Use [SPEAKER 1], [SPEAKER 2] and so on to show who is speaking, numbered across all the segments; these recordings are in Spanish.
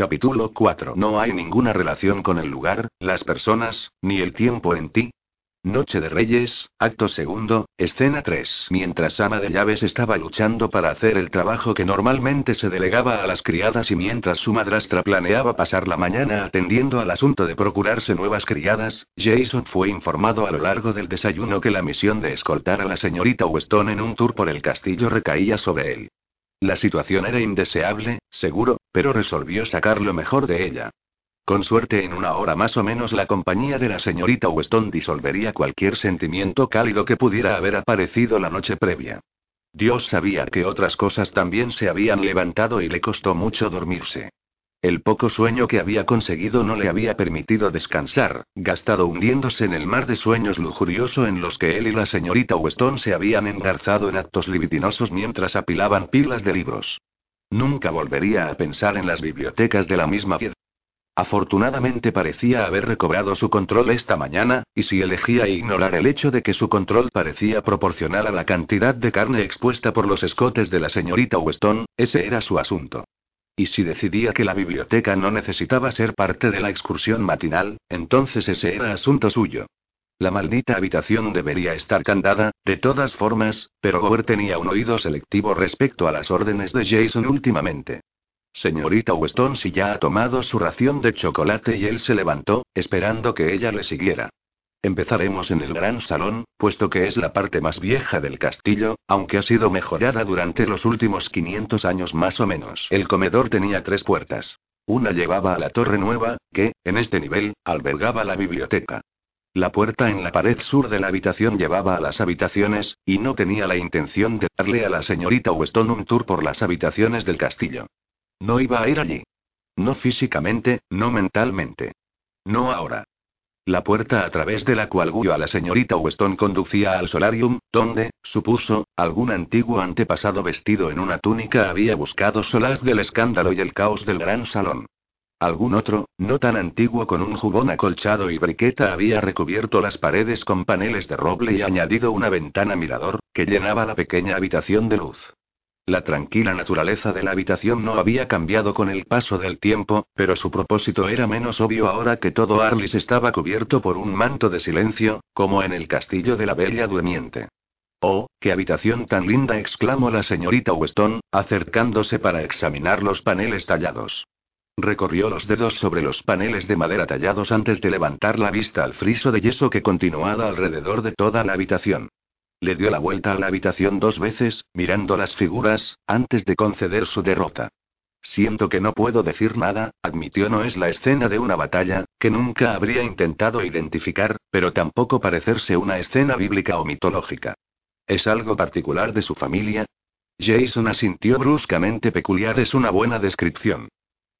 [SPEAKER 1] Capítulo 4. No hay ninguna relación con el lugar, las personas, ni el tiempo en ti. Noche de Reyes, acto segundo, escena 3. Mientras ama de llaves estaba luchando para hacer el trabajo que normalmente se delegaba a las criadas y mientras su madrastra planeaba pasar la mañana atendiendo al asunto de procurarse nuevas criadas, Jason fue informado a lo largo del desayuno que la misión de escoltar a la señorita Weston en un tour por el castillo recaía sobre él. La situación era indeseable, seguro, pero resolvió sacar lo mejor de ella. Con suerte en una hora más o menos la compañía de la señorita Weston disolvería cualquier sentimiento cálido que pudiera haber aparecido la noche previa. Dios sabía que otras cosas también se habían levantado y le costó mucho dormirse. El poco sueño que había conseguido no le había permitido descansar, gastado hundiéndose en el mar de sueños lujurioso en los que él y la señorita Weston se habían engarzado en actos libidinosos mientras apilaban pilas de libros. Nunca volvería a pensar en las bibliotecas de la misma piedra. Afortunadamente parecía haber recobrado su control esta mañana, y si elegía ignorar el hecho de que su control parecía proporcional a la cantidad de carne expuesta por los escotes de la señorita Weston, ese era su asunto. Y si decidía que la biblioteca no necesitaba ser parte de la excursión matinal, entonces ese era asunto suyo. La maldita habitación debería estar candada, de todas formas, pero Gower tenía un oído selectivo respecto a las órdenes de Jason últimamente. Señorita Weston si ya ha tomado su ración de chocolate y él se levantó, esperando que ella le siguiera. Empezaremos en el gran salón, puesto que es la parte más vieja del castillo, aunque ha sido mejorada durante los últimos 500 años más o menos. El comedor tenía tres puertas. Una llevaba a la torre nueva, que, en este nivel, albergaba la biblioteca. La puerta en la pared sur de la habitación llevaba a las habitaciones, y no tenía la intención de darle a la señorita Weston un tour por las habitaciones del castillo. No iba a ir allí. No físicamente, no mentalmente. No ahora. La puerta a través de la cual guió a la señorita Weston conducía al solarium, donde, supuso, algún antiguo antepasado vestido en una túnica había buscado solaz del escándalo y el caos del gran salón. Algún otro, no tan antiguo con un jubón acolchado y briqueta había recubierto las paredes con paneles de roble y añadido una ventana mirador, que llenaba la pequeña habitación de luz. La tranquila naturaleza de la habitación no había cambiado con el paso del tiempo, pero su propósito era menos obvio ahora que todo Arlis estaba cubierto por un manto de silencio, como en el castillo de la Bella Durmiente. Oh, qué habitación tan linda, exclamó la señorita Weston, acercándose para examinar los paneles tallados. Recorrió los dedos sobre los paneles de madera tallados antes de levantar la vista al friso de yeso que continuaba alrededor de toda la habitación. Le dio la vuelta a la habitación dos veces, mirando las figuras, antes de conceder su derrota. Siento que no puedo decir nada, admitió no es la escena de una batalla, que nunca habría intentado identificar, pero tampoco parecerse una escena bíblica o mitológica. ¿Es algo particular de su familia? Jason asintió bruscamente peculiar es una buena descripción.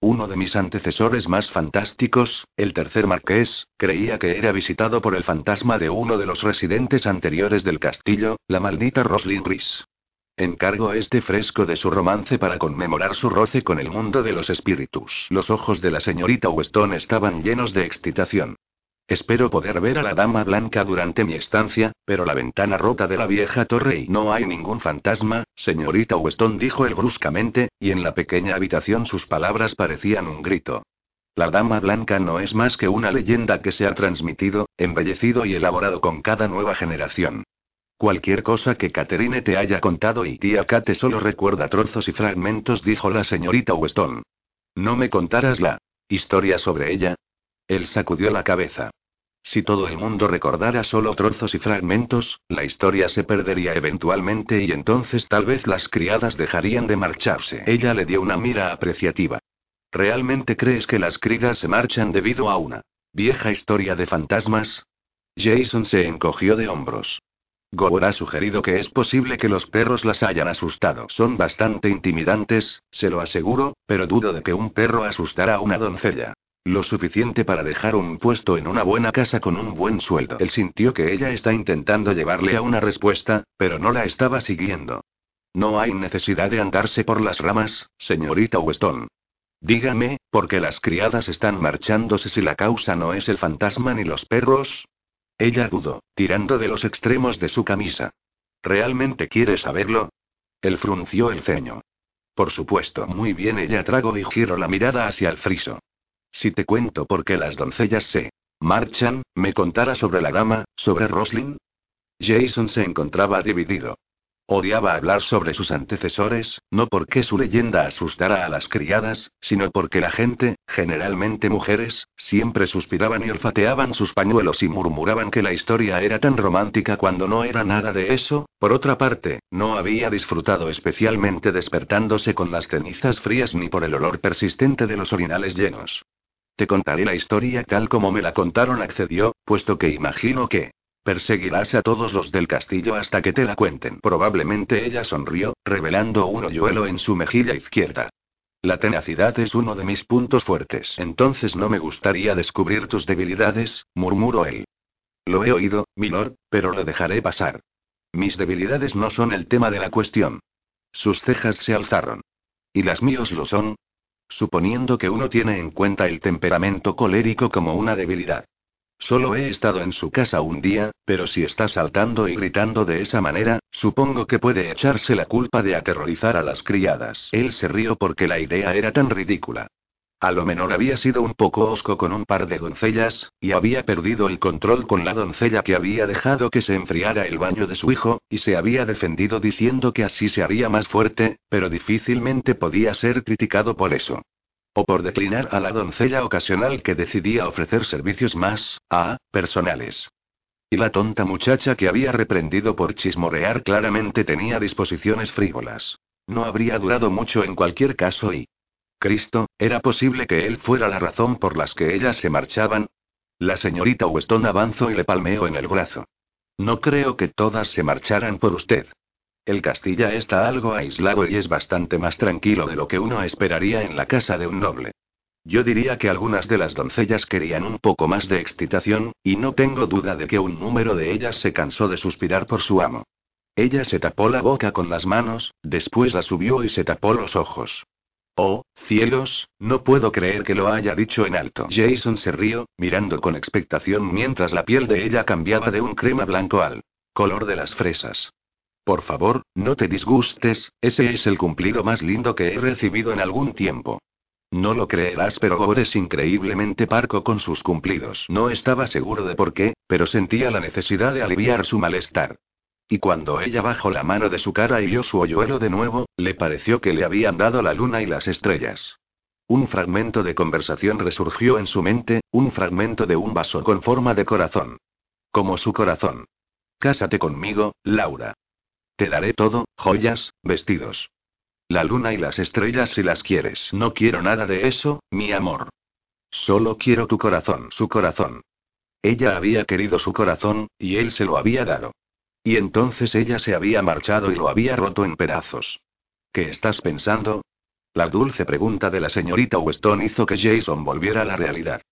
[SPEAKER 1] Uno de mis antecesores más fantásticos, el tercer marqués, creía que era visitado por el fantasma de uno de los residentes anteriores del castillo, la maldita Roslyn Rhys. Encargo este fresco de su romance para conmemorar su roce con el mundo de los espíritus. Los ojos de la señorita Weston estaban llenos de excitación. Espero poder ver a la dama blanca durante mi estancia, pero la ventana rota de la vieja torre y no hay ningún fantasma, señorita Weston dijo él bruscamente, y en la pequeña habitación sus palabras parecían un grito. La dama blanca no es más que una leyenda que se ha transmitido, embellecido y elaborado con cada nueva generación. Cualquier cosa que Catherine te haya contado y tía Kate solo recuerda trozos y fragmentos, dijo la señorita Weston. ¿No me contarás la historia sobre ella? Él sacudió la cabeza. Si todo el mundo recordara solo trozos y fragmentos, la historia se perdería eventualmente y entonces tal vez las criadas dejarían de marcharse. Ella le dio una mira apreciativa. ¿Realmente crees que las criadas se marchan debido a una vieja historia de fantasmas? Jason se encogió de hombros. Gower ha sugerido que es posible que los perros las hayan asustado. Son bastante intimidantes, se lo aseguro, pero dudo de que un perro asustara a una doncella. Lo suficiente para dejar un puesto en una buena casa con un buen sueldo. Él sintió que ella está intentando llevarle a una respuesta, pero no la estaba siguiendo. No hay necesidad de andarse por las ramas, señorita Weston. Dígame, ¿por qué las criadas están marchándose si la causa no es el fantasma ni los perros? Ella dudó, tirando de los extremos de su camisa. ¿Realmente quiere saberlo? Él frunció el ceño. Por supuesto, muy bien, ella trago y giro la mirada hacia el friso. Si te cuento por qué las doncellas se marchan, ¿me contara sobre la dama, sobre Roslin? Jason se encontraba dividido. Odiaba hablar sobre sus antecesores, no porque su leyenda asustara a las criadas, sino porque la gente, generalmente mujeres, siempre suspiraban y olfateaban sus pañuelos y murmuraban que la historia era tan romántica cuando no era nada de eso. Por otra parte, no había disfrutado especialmente despertándose con las cenizas frías ni por el olor persistente de los orinales llenos. Te contaré la historia tal como me la contaron, accedió, puesto que imagino que, Perseguirás a todos los del castillo hasta que te la cuenten. Probablemente ella sonrió, revelando un hoyuelo en su mejilla izquierda. La tenacidad es uno de mis puntos fuertes. Entonces no me gustaría descubrir tus debilidades, murmuró él. Lo he oído, milord, pero lo dejaré pasar. Mis debilidades no son el tema de la cuestión. Sus cejas se alzaron. ¿Y las míos lo son? Suponiendo que uno tiene en cuenta el temperamento colérico como una debilidad. Solo he estado en su casa un día, pero si está saltando y gritando de esa manera, supongo que puede echarse la culpa de aterrorizar a las criadas. Él se rió porque la idea era tan ridícula. A lo menor había sido un poco osco con un par de doncellas, y había perdido el control con la doncella que había dejado que se enfriara el baño de su hijo, y se había defendido diciendo que así se haría más fuerte, pero difícilmente podía ser criticado por eso. O por declinar a la doncella ocasional que decidía ofrecer servicios más, ah, personales. Y la tonta muchacha que había reprendido por chismorrear claramente tenía disposiciones frívolas. No habría durado mucho en cualquier caso y... Cristo, ¿era posible que él fuera la razón por las que ellas se marchaban? La señorita Weston avanzó y le palmeó en el brazo. No creo que todas se marcharan por usted. El Castilla está algo aislado y es bastante más tranquilo de lo que uno esperaría en la casa de un noble. Yo diría que algunas de las doncellas querían un poco más de excitación, y no tengo duda de que un número de ellas se cansó de suspirar por su amo. Ella se tapó la boca con las manos, después la subió y se tapó los ojos. Oh, cielos, no puedo creer que lo haya dicho en alto. Jason se rió, mirando con expectación mientras la piel de ella cambiaba de un crema blanco al color de las fresas. Por favor, no te disgustes, ese es el cumplido más lindo que he recibido en algún tiempo. No lo creerás, pero Gore es increíblemente parco con sus cumplidos. No estaba seguro de por qué, pero sentía la necesidad de aliviar su malestar. Y cuando ella bajó la mano de su cara y vio su hoyuelo de nuevo, le pareció que le habían dado la luna y las estrellas. Un fragmento de conversación resurgió en su mente, un fragmento de un vaso con forma de corazón. Como su corazón. Cásate conmigo, Laura. Te daré todo, joyas, vestidos. La luna y las estrellas si las quieres. No quiero nada de eso, mi amor. Solo quiero tu corazón, su corazón. Ella había querido su corazón, y él se lo había dado. Y entonces ella se había marchado y lo había roto en pedazos. ¿Qué estás pensando? La dulce pregunta de la señorita Weston hizo que Jason volviera a la realidad.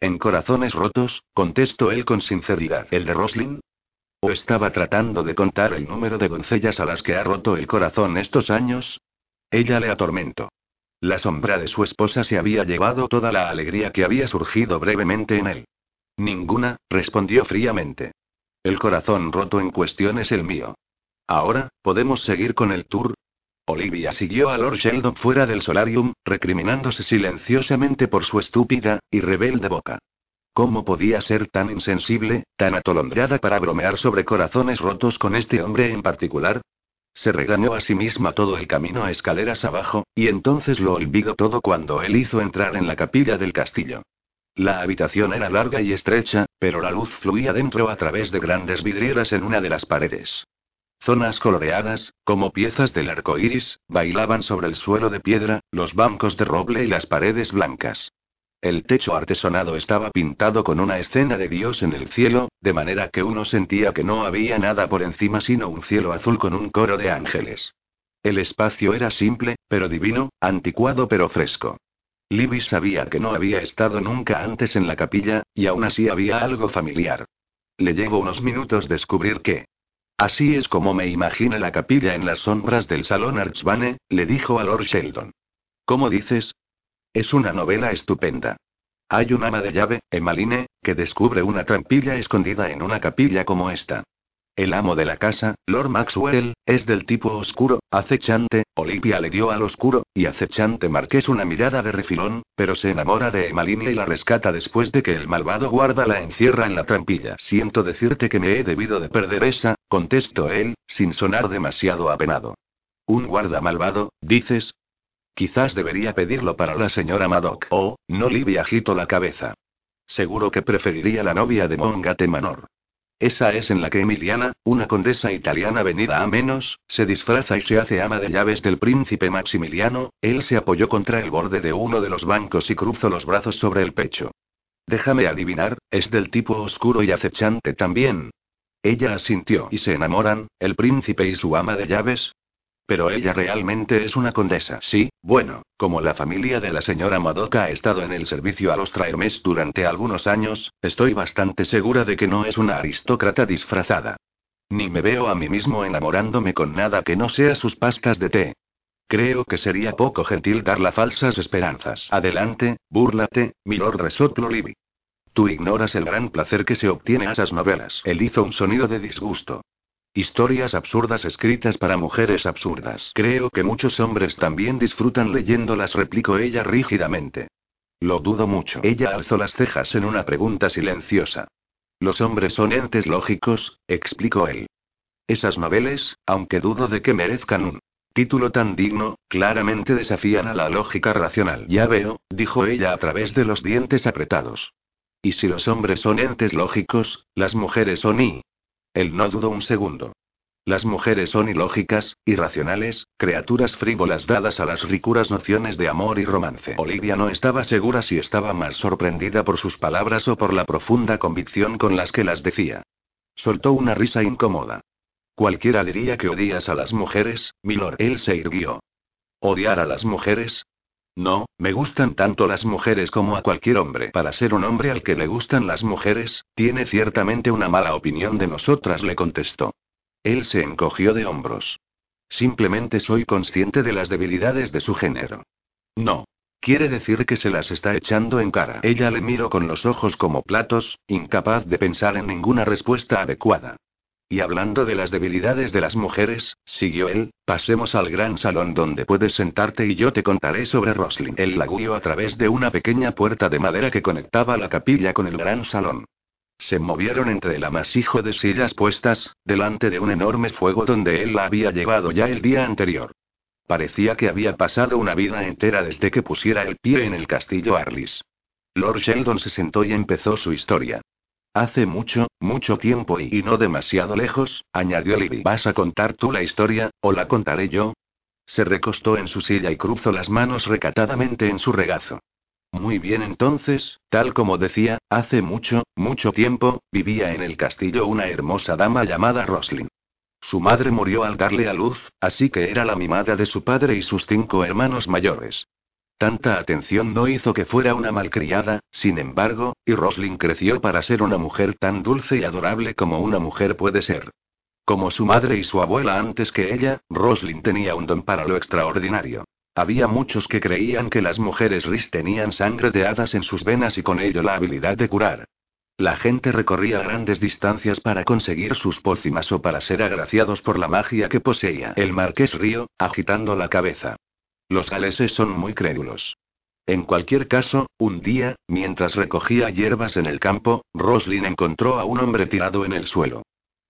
[SPEAKER 1] En corazones rotos, contestó él con sinceridad. ¿El de Roslin? ¿O estaba tratando de contar el número de doncellas a las que ha roto el corazón estos años? Ella le atormentó. La sombra de su esposa se había llevado toda la alegría que había surgido brevemente en él. Ninguna, respondió fríamente. El corazón roto en cuestión es el mío. Ahora, ¿podemos seguir con el tour? Olivia siguió a Lord Sheldon fuera del solarium, recriminándose silenciosamente por su estúpida y rebelde boca. ¿Cómo podía ser tan insensible, tan atolondrada para bromear sobre corazones rotos con este hombre en particular? Se regañó a sí misma todo el camino a escaleras abajo, y entonces lo olvidó todo cuando él hizo entrar en la capilla del castillo. La habitación era larga y estrecha, pero la luz fluía dentro a través de grandes vidrieras en una de las paredes. Zonas coloreadas, como piezas del arco iris, bailaban sobre el suelo de piedra, los bancos de roble y las paredes blancas. El techo artesonado estaba pintado con una escena de Dios en el cielo, de manera que uno sentía que no había nada por encima sino un cielo azul con un coro de ángeles. El espacio era simple, pero divino, anticuado pero fresco. Libby sabía que no había estado nunca antes en la capilla, y aún así había algo familiar. Le llevó unos minutos descubrir que. Así es como me imagina la capilla en las sombras del salón Archbane, le dijo a Lord Sheldon. ¿Cómo dices? Es una novela estupenda. Hay un ama de llave, Emaline, que descubre una trampilla escondida en una capilla como esta. El amo de la casa, Lord Maxwell, es del tipo oscuro, acechante, Olivia le dio al oscuro, y acechante Marqués una mirada de refilón, pero se enamora de Emalinia y la rescata después de que el malvado guarda la encierra en la trampilla. Siento decirte que me he debido de perder esa, contestó él, sin sonar demasiado apenado. ¿Un guarda malvado, dices? Quizás debería pedirlo para la señora Madoc. Oh, no Livia agito la cabeza. Seguro que preferiría la novia de Mongate Manor. Esa es en la que Emiliana, una condesa italiana venida a menos, se disfraza y se hace ama de llaves del príncipe Maximiliano, él se apoyó contra el borde de uno de los bancos y cruzó los brazos sobre el pecho. Déjame adivinar, es del tipo oscuro y acechante también. Ella asintió y se enamoran, el príncipe y su ama de llaves, pero ella realmente es una condesa. Sí, bueno, como la familia de la señora Madoka ha estado en el servicio a los Traermes durante algunos años, estoy bastante segura de que no es una aristócrata disfrazada. Ni me veo a mí mismo enamorándome con nada que no sea sus pastas de té. Creo que sería poco gentil darla falsas esperanzas. Adelante, búrlate, milord resoplo Libby. Tú ignoras el gran placer que se obtiene a esas novelas. Él hizo un sonido de disgusto. Historias absurdas escritas para mujeres absurdas. Creo que muchos hombres también disfrutan leyéndolas, replicó ella rígidamente. Lo dudo mucho. Ella alzó las cejas en una pregunta silenciosa. Los hombres son entes lógicos, explicó él. Esas novelas, aunque dudo de que merezcan un título tan digno, claramente desafían a la lógica racional. Ya veo, dijo ella a través de los dientes apretados. Y si los hombres son entes lógicos, las mujeres son y él no dudó un segundo. Las mujeres son ilógicas, irracionales, criaturas frívolas dadas a las ricuras nociones de amor y romance. Olivia no estaba segura si estaba más sorprendida por sus palabras o por la profunda convicción con las que las decía. Soltó una risa incómoda. Cualquiera diría que odias a las mujeres, milord. Él se irguió. ¿Odiar a las mujeres? No, me gustan tanto las mujeres como a cualquier hombre. Para ser un hombre al que le gustan las mujeres, tiene ciertamente una mala opinión de nosotras, le contestó. Él se encogió de hombros. Simplemente soy consciente de las debilidades de su género. No. Quiere decir que se las está echando en cara. Ella le miró con los ojos como platos, incapaz de pensar en ninguna respuesta adecuada. Y hablando de las debilidades de las mujeres, siguió él, pasemos al gran salón donde puedes sentarte y yo te contaré sobre Roslin. Él la a través de una pequeña puerta de madera que conectaba la capilla con el gran salón. Se movieron entre el amasijo de sillas puestas, delante de un enorme fuego donde él la había llevado ya el día anterior. Parecía que había pasado una vida entera desde que pusiera el pie en el castillo Arlis. Lord Sheldon se sentó y empezó su historia. Hace mucho, mucho tiempo y, no demasiado lejos, añadió Libby. ¿Vas a contar tú la historia, o la contaré yo? Se recostó en su silla y cruzó las manos recatadamente en su regazo. Muy bien entonces, tal como decía, hace mucho, mucho tiempo, vivía en el castillo una hermosa dama llamada Roslin. Su madre murió al darle a luz, así que era la mimada de su padre y sus cinco hermanos mayores. Tanta atención no hizo que fuera una malcriada, sin embargo, y Roslin creció para ser una mujer tan dulce y adorable como una mujer puede ser. Como su madre y su abuela antes que ella, Roslin tenía un don para lo extraordinario. Había muchos que creían que las mujeres Ris tenían sangre de hadas en sus venas y con ello la habilidad de curar. La gente recorría grandes distancias para conseguir sus pócimas o para ser agraciados por la magia que poseía. El marqués río, agitando la cabeza. Los galeses son muy crédulos. En cualquier caso, un día, mientras recogía hierbas en el campo, Roslin encontró a un hombre tirado en el suelo.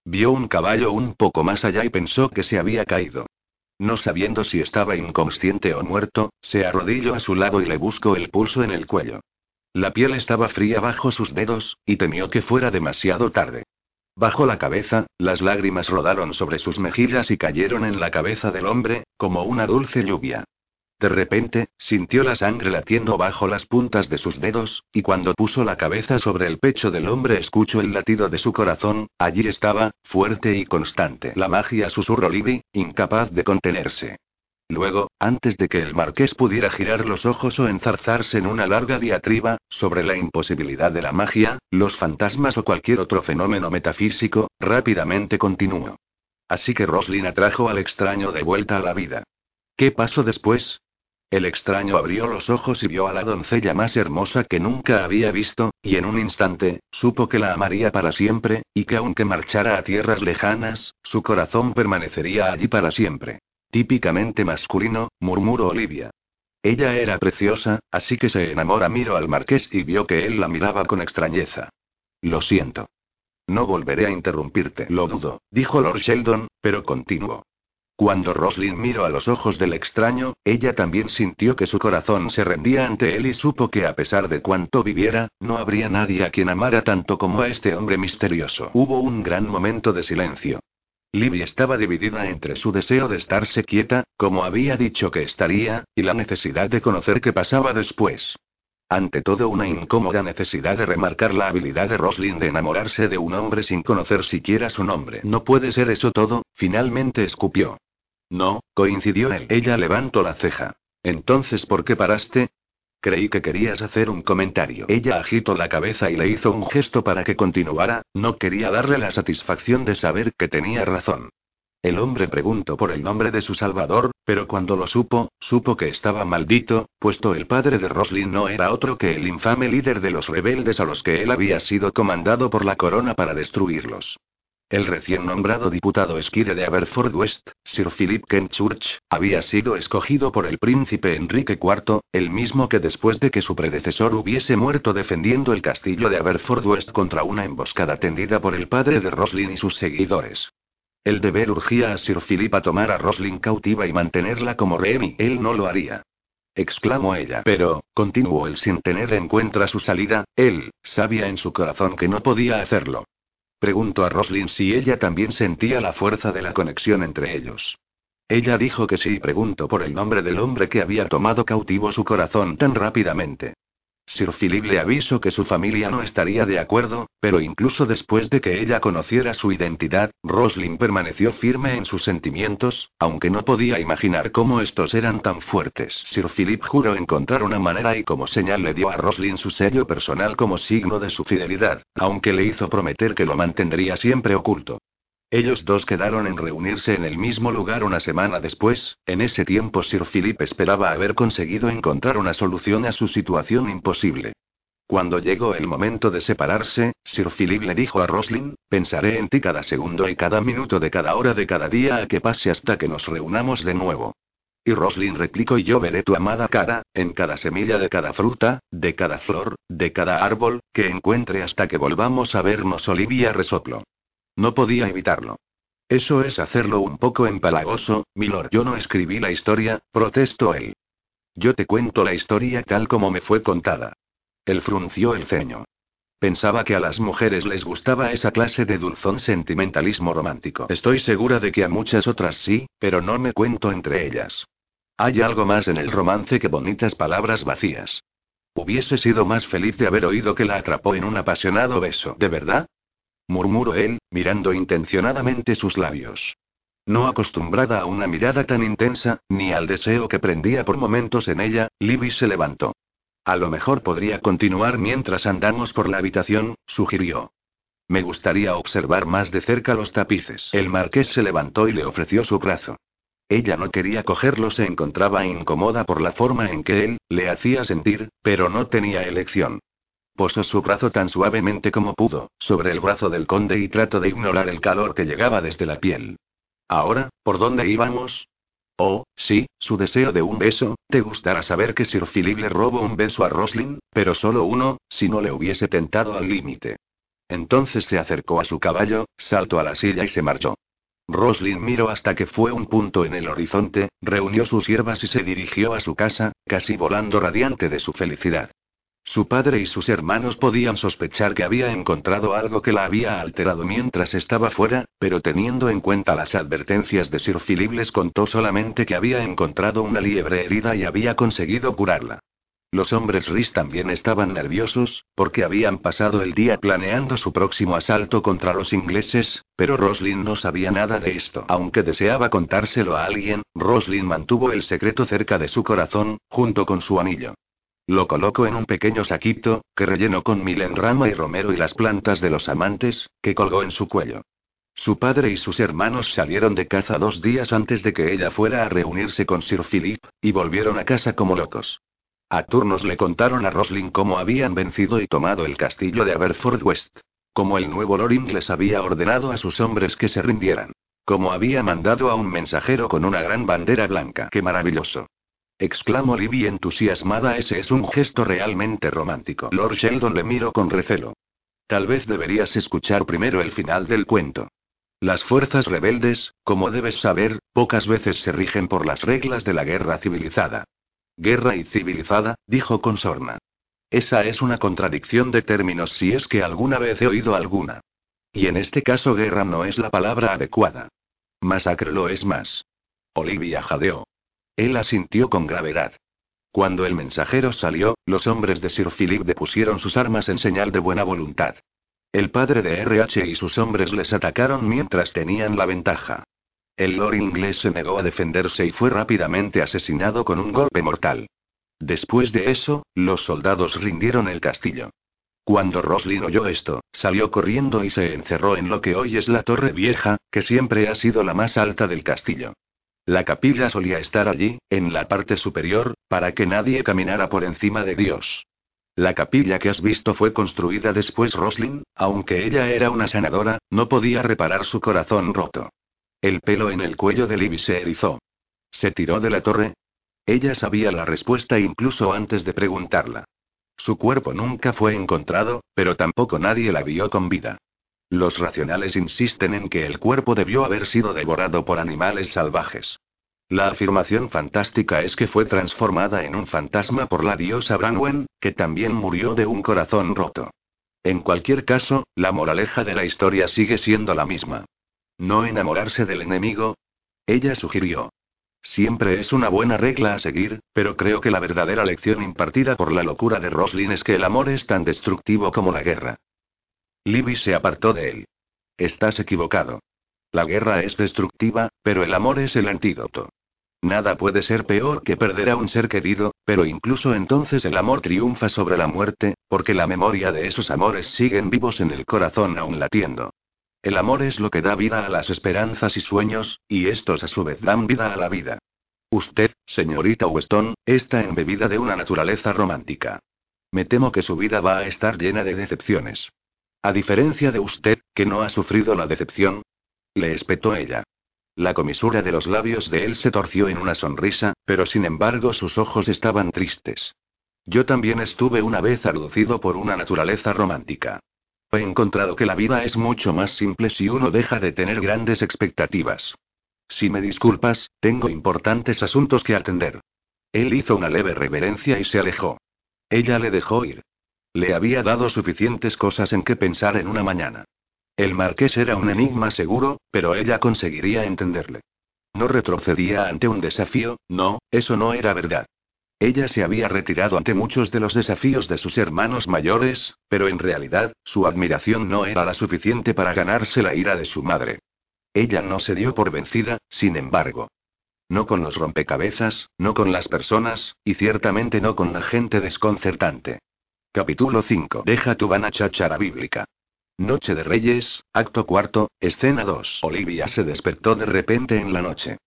[SPEAKER 1] Vio un caballo un poco más allá y pensó que se había caído. No sabiendo si estaba inconsciente o muerto, se arrodilló a su lado y le buscó el pulso en el cuello. La piel estaba fría bajo sus dedos, y temió que fuera demasiado tarde. Bajó la cabeza, las lágrimas rodaron sobre sus mejillas y cayeron en la cabeza del hombre, como una dulce lluvia. De repente, sintió la sangre latiendo bajo las puntas de sus dedos, y cuando puso la cabeza sobre el pecho del hombre escuchó el latido de su corazón, allí estaba, fuerte y constante. La magia susurró Libby, incapaz de contenerse. Luego, antes de que el marqués pudiera girar los ojos o enzarzarse en una larga diatriba, sobre la imposibilidad de la magia, los fantasmas o cualquier otro fenómeno metafísico, rápidamente continuó. Así que Roslin atrajo al extraño de vuelta a la vida. ¿Qué pasó después? El extraño abrió los ojos y vio a la doncella más hermosa que nunca había visto, y en un instante, supo que la amaría para siempre, y que aunque marchara a tierras lejanas, su corazón permanecería allí para siempre. Típicamente masculino, murmuró Olivia. Ella era preciosa, así que se enamora. Miró al marqués y vio que él la miraba con extrañeza. Lo siento. No volveré a interrumpirte. Lo dudo, dijo Lord Sheldon, pero continuó. Cuando Roslyn miró a los ojos del extraño, ella también sintió que su corazón se rendía ante él y supo que a pesar de cuanto viviera, no habría nadie a quien amara tanto como a este hombre misterioso. Hubo un gran momento de silencio. Libby estaba dividida entre su deseo de estarse quieta, como había dicho que estaría, y la necesidad de conocer qué pasaba después. Ante todo una incómoda necesidad de remarcar la habilidad de Roslyn de enamorarse de un hombre sin conocer siquiera su nombre. No puede ser eso todo, finalmente escupió. No, coincidió él. Ella levantó la ceja. Entonces, ¿por qué paraste? Creí que querías hacer un comentario. Ella agitó la cabeza y le hizo un gesto para que continuara, no quería darle la satisfacción de saber que tenía razón. El hombre preguntó por el nombre de su salvador, pero cuando lo supo, supo que estaba maldito, puesto el padre de Roslin no era otro que el infame líder de los rebeldes a los que él había sido comandado por la corona para destruirlos. El recién nombrado diputado esquire de Aberford West, Sir Philip Kenchurch, había sido escogido por el príncipe Enrique IV, el mismo que después de que su predecesor hubiese muerto defendiendo el castillo de Aberford West contra una emboscada tendida por el padre de Roslin y sus seguidores. El deber urgía a Sir Philip a tomar a Roslin cautiva y mantenerla como rehén y él no lo haría. Exclamó ella. Pero, continuó él sin tener en cuenta su salida, él, sabía en su corazón que no podía hacerlo. Preguntó a Roslin si ella también sentía la fuerza de la conexión entre ellos. Ella dijo que sí y preguntó por el nombre del hombre que había tomado cautivo su corazón tan rápidamente. Sir Philip le avisó que su familia no estaría de acuerdo, pero incluso después de que ella conociera su identidad, Roslin permaneció firme en sus sentimientos, aunque no podía imaginar cómo estos eran tan fuertes. Sir Philip juró encontrar una manera y como señal le dio a Roslin su sello personal como signo de su fidelidad, aunque le hizo prometer que lo mantendría siempre oculto. Ellos dos quedaron en reunirse en el mismo lugar una semana después, en ese tiempo Sir Philip esperaba haber conseguido encontrar una solución a su situación imposible. Cuando llegó el momento de separarse, Sir Philip le dijo a Roslin, pensaré en ti cada segundo y cada minuto de cada hora de cada día a que pase hasta que nos reunamos de nuevo. Y Roslin replicó yo veré tu amada cara, en cada semilla de cada fruta, de cada flor, de cada árbol, que encuentre hasta que volvamos a vernos Olivia resoplo. No podía evitarlo. Eso es hacerlo un poco empalagoso, milord. Yo no escribí la historia, protestó él. Yo te cuento la historia tal como me fue contada. Él frunció el ceño. Pensaba que a las mujeres les gustaba esa clase de dulzón sentimentalismo romántico. Estoy segura de que a muchas otras sí, pero no me cuento entre ellas. Hay algo más en el romance que bonitas palabras vacías. Hubiese sido más feliz de haber oído que la atrapó en un apasionado beso. ¿De verdad? Murmuró él, mirando intencionadamente sus labios. No acostumbrada a una mirada tan intensa, ni al deseo que prendía por momentos en ella, Libby se levantó. A lo mejor podría continuar mientras andamos por la habitación, sugirió. Me gustaría observar más de cerca los tapices. El marqués se levantó y le ofreció su brazo. Ella no quería cogerlo, se encontraba incómoda por la forma en que él, le hacía sentir, pero no tenía elección. Posó su brazo tan suavemente como pudo, sobre el brazo del conde y trató de ignorar el calor que llegaba desde la piel. Ahora, ¿por dónde íbamos? Oh, sí, su deseo de un beso, te gustará saber que Sir Philip le robó un beso a Roslin, pero solo uno, si no le hubiese tentado al límite. Entonces se acercó a su caballo, saltó a la silla y se marchó. Roslin miró hasta que fue un punto en el horizonte, reunió sus hierbas y se dirigió a su casa, casi volando radiante de su felicidad. Su padre y sus hermanos podían sospechar que había encontrado algo que la había alterado mientras estaba fuera, pero teniendo en cuenta las advertencias de Sir Philip les contó solamente que había encontrado una liebre herida y había conseguido curarla. Los hombres Rhys también estaban nerviosos, porque habían pasado el día planeando su próximo asalto contra los ingleses, pero Roslin no sabía nada de esto. Aunque deseaba contárselo a alguien, Roslin mantuvo el secreto cerca de su corazón, junto con su anillo. Lo colocó en un pequeño saquito, que rellenó con milenrama y romero y las plantas de los amantes, que colgó en su cuello. Su padre y sus hermanos salieron de caza dos días antes de que ella fuera a reunirse con Sir Philip, y volvieron a casa como locos. A turnos le contaron a Roslin cómo habían vencido y tomado el castillo de Aberford West. Como el nuevo Lord les había ordenado a sus hombres que se rindieran. Como había mandado a un mensajero con una gran bandera blanca. ¡Qué maravilloso! Exclamó Libby entusiasmada. Ese es un gesto realmente romántico. Lord Sheldon le miró con recelo. Tal vez deberías escuchar primero el final del cuento. Las fuerzas rebeldes, como debes saber, pocas veces se rigen por las reglas de la guerra civilizada. Guerra y civilizada, dijo con sorna. Esa es una contradicción de términos si es que alguna vez he oído alguna. Y en este caso guerra no es la palabra adecuada. Masacre lo es más. Olivia jadeó. Él asintió con gravedad. Cuando el mensajero salió, los hombres de Sir Philip depusieron sus armas en señal de buena voluntad. El padre de RH y sus hombres les atacaron mientras tenían la ventaja. El lord inglés se negó a defenderse y fue rápidamente asesinado con un golpe mortal. Después de eso, los soldados rindieron el castillo. Cuando Roslin oyó esto, salió corriendo y se encerró en lo que hoy es la torre vieja, que siempre ha sido la más alta del castillo. La capilla solía estar allí, en la parte superior, para que nadie caminara por encima de Dios. La capilla que has visto fue construida después Roslin, aunque ella era una sanadora, no podía reparar su corazón roto. El pelo en el cuello de Libby se erizó. ¿Se tiró de la torre? Ella sabía la respuesta incluso antes de preguntarla. Su cuerpo nunca fue encontrado, pero tampoco nadie la vio con vida. Los racionales insisten en que el cuerpo debió haber sido devorado por animales salvajes. La afirmación fantástica es que fue transformada en un fantasma por la diosa Branwen, que también murió de un corazón roto. En cualquier caso, la moraleja de la historia sigue siendo la misma. No enamorarse del enemigo. Ella sugirió. Siempre es una buena regla a seguir, pero creo que la verdadera lección impartida por la locura de Roslin es que el amor es tan destructivo como la guerra. Libby se apartó de él. Estás equivocado. La guerra es destructiva, pero el amor es el antídoto. Nada puede ser peor que perder a un ser querido, pero incluso entonces el amor triunfa sobre la muerte, porque la memoria de esos amores siguen vivos en el corazón aún latiendo. El amor es lo que da vida a las esperanzas y sueños, y estos a su vez dan vida a la vida. Usted, señorita Weston, está embebida de una naturaleza romántica. Me temo que su vida va a estar llena de decepciones. A diferencia de usted, que no ha sufrido la decepción, le espetó ella. La comisura de los labios de él se torció en una sonrisa, pero sin embargo sus ojos estaban tristes. Yo también estuve una vez alucido por una naturaleza romántica. He encontrado que la vida es mucho más simple si uno deja de tener grandes expectativas. Si me disculpas, tengo importantes asuntos que atender. Él hizo una leve reverencia y se alejó. Ella le dejó ir. Le había dado suficientes cosas en que pensar en una mañana. El marqués era un enigma seguro, pero ella conseguiría entenderle. No retrocedía ante un desafío, no, eso no era verdad. Ella se había retirado ante muchos de los desafíos de sus hermanos mayores, pero en realidad, su admiración no era la suficiente para ganarse la ira de su madre. Ella no se dio por vencida, sin embargo. No con los rompecabezas, no con las personas, y ciertamente no con la gente desconcertante. Capítulo 5. Deja tu vana cháchara bíblica. Noche de Reyes, acto cuarto, escena 2. Olivia se despertó de repente en la noche.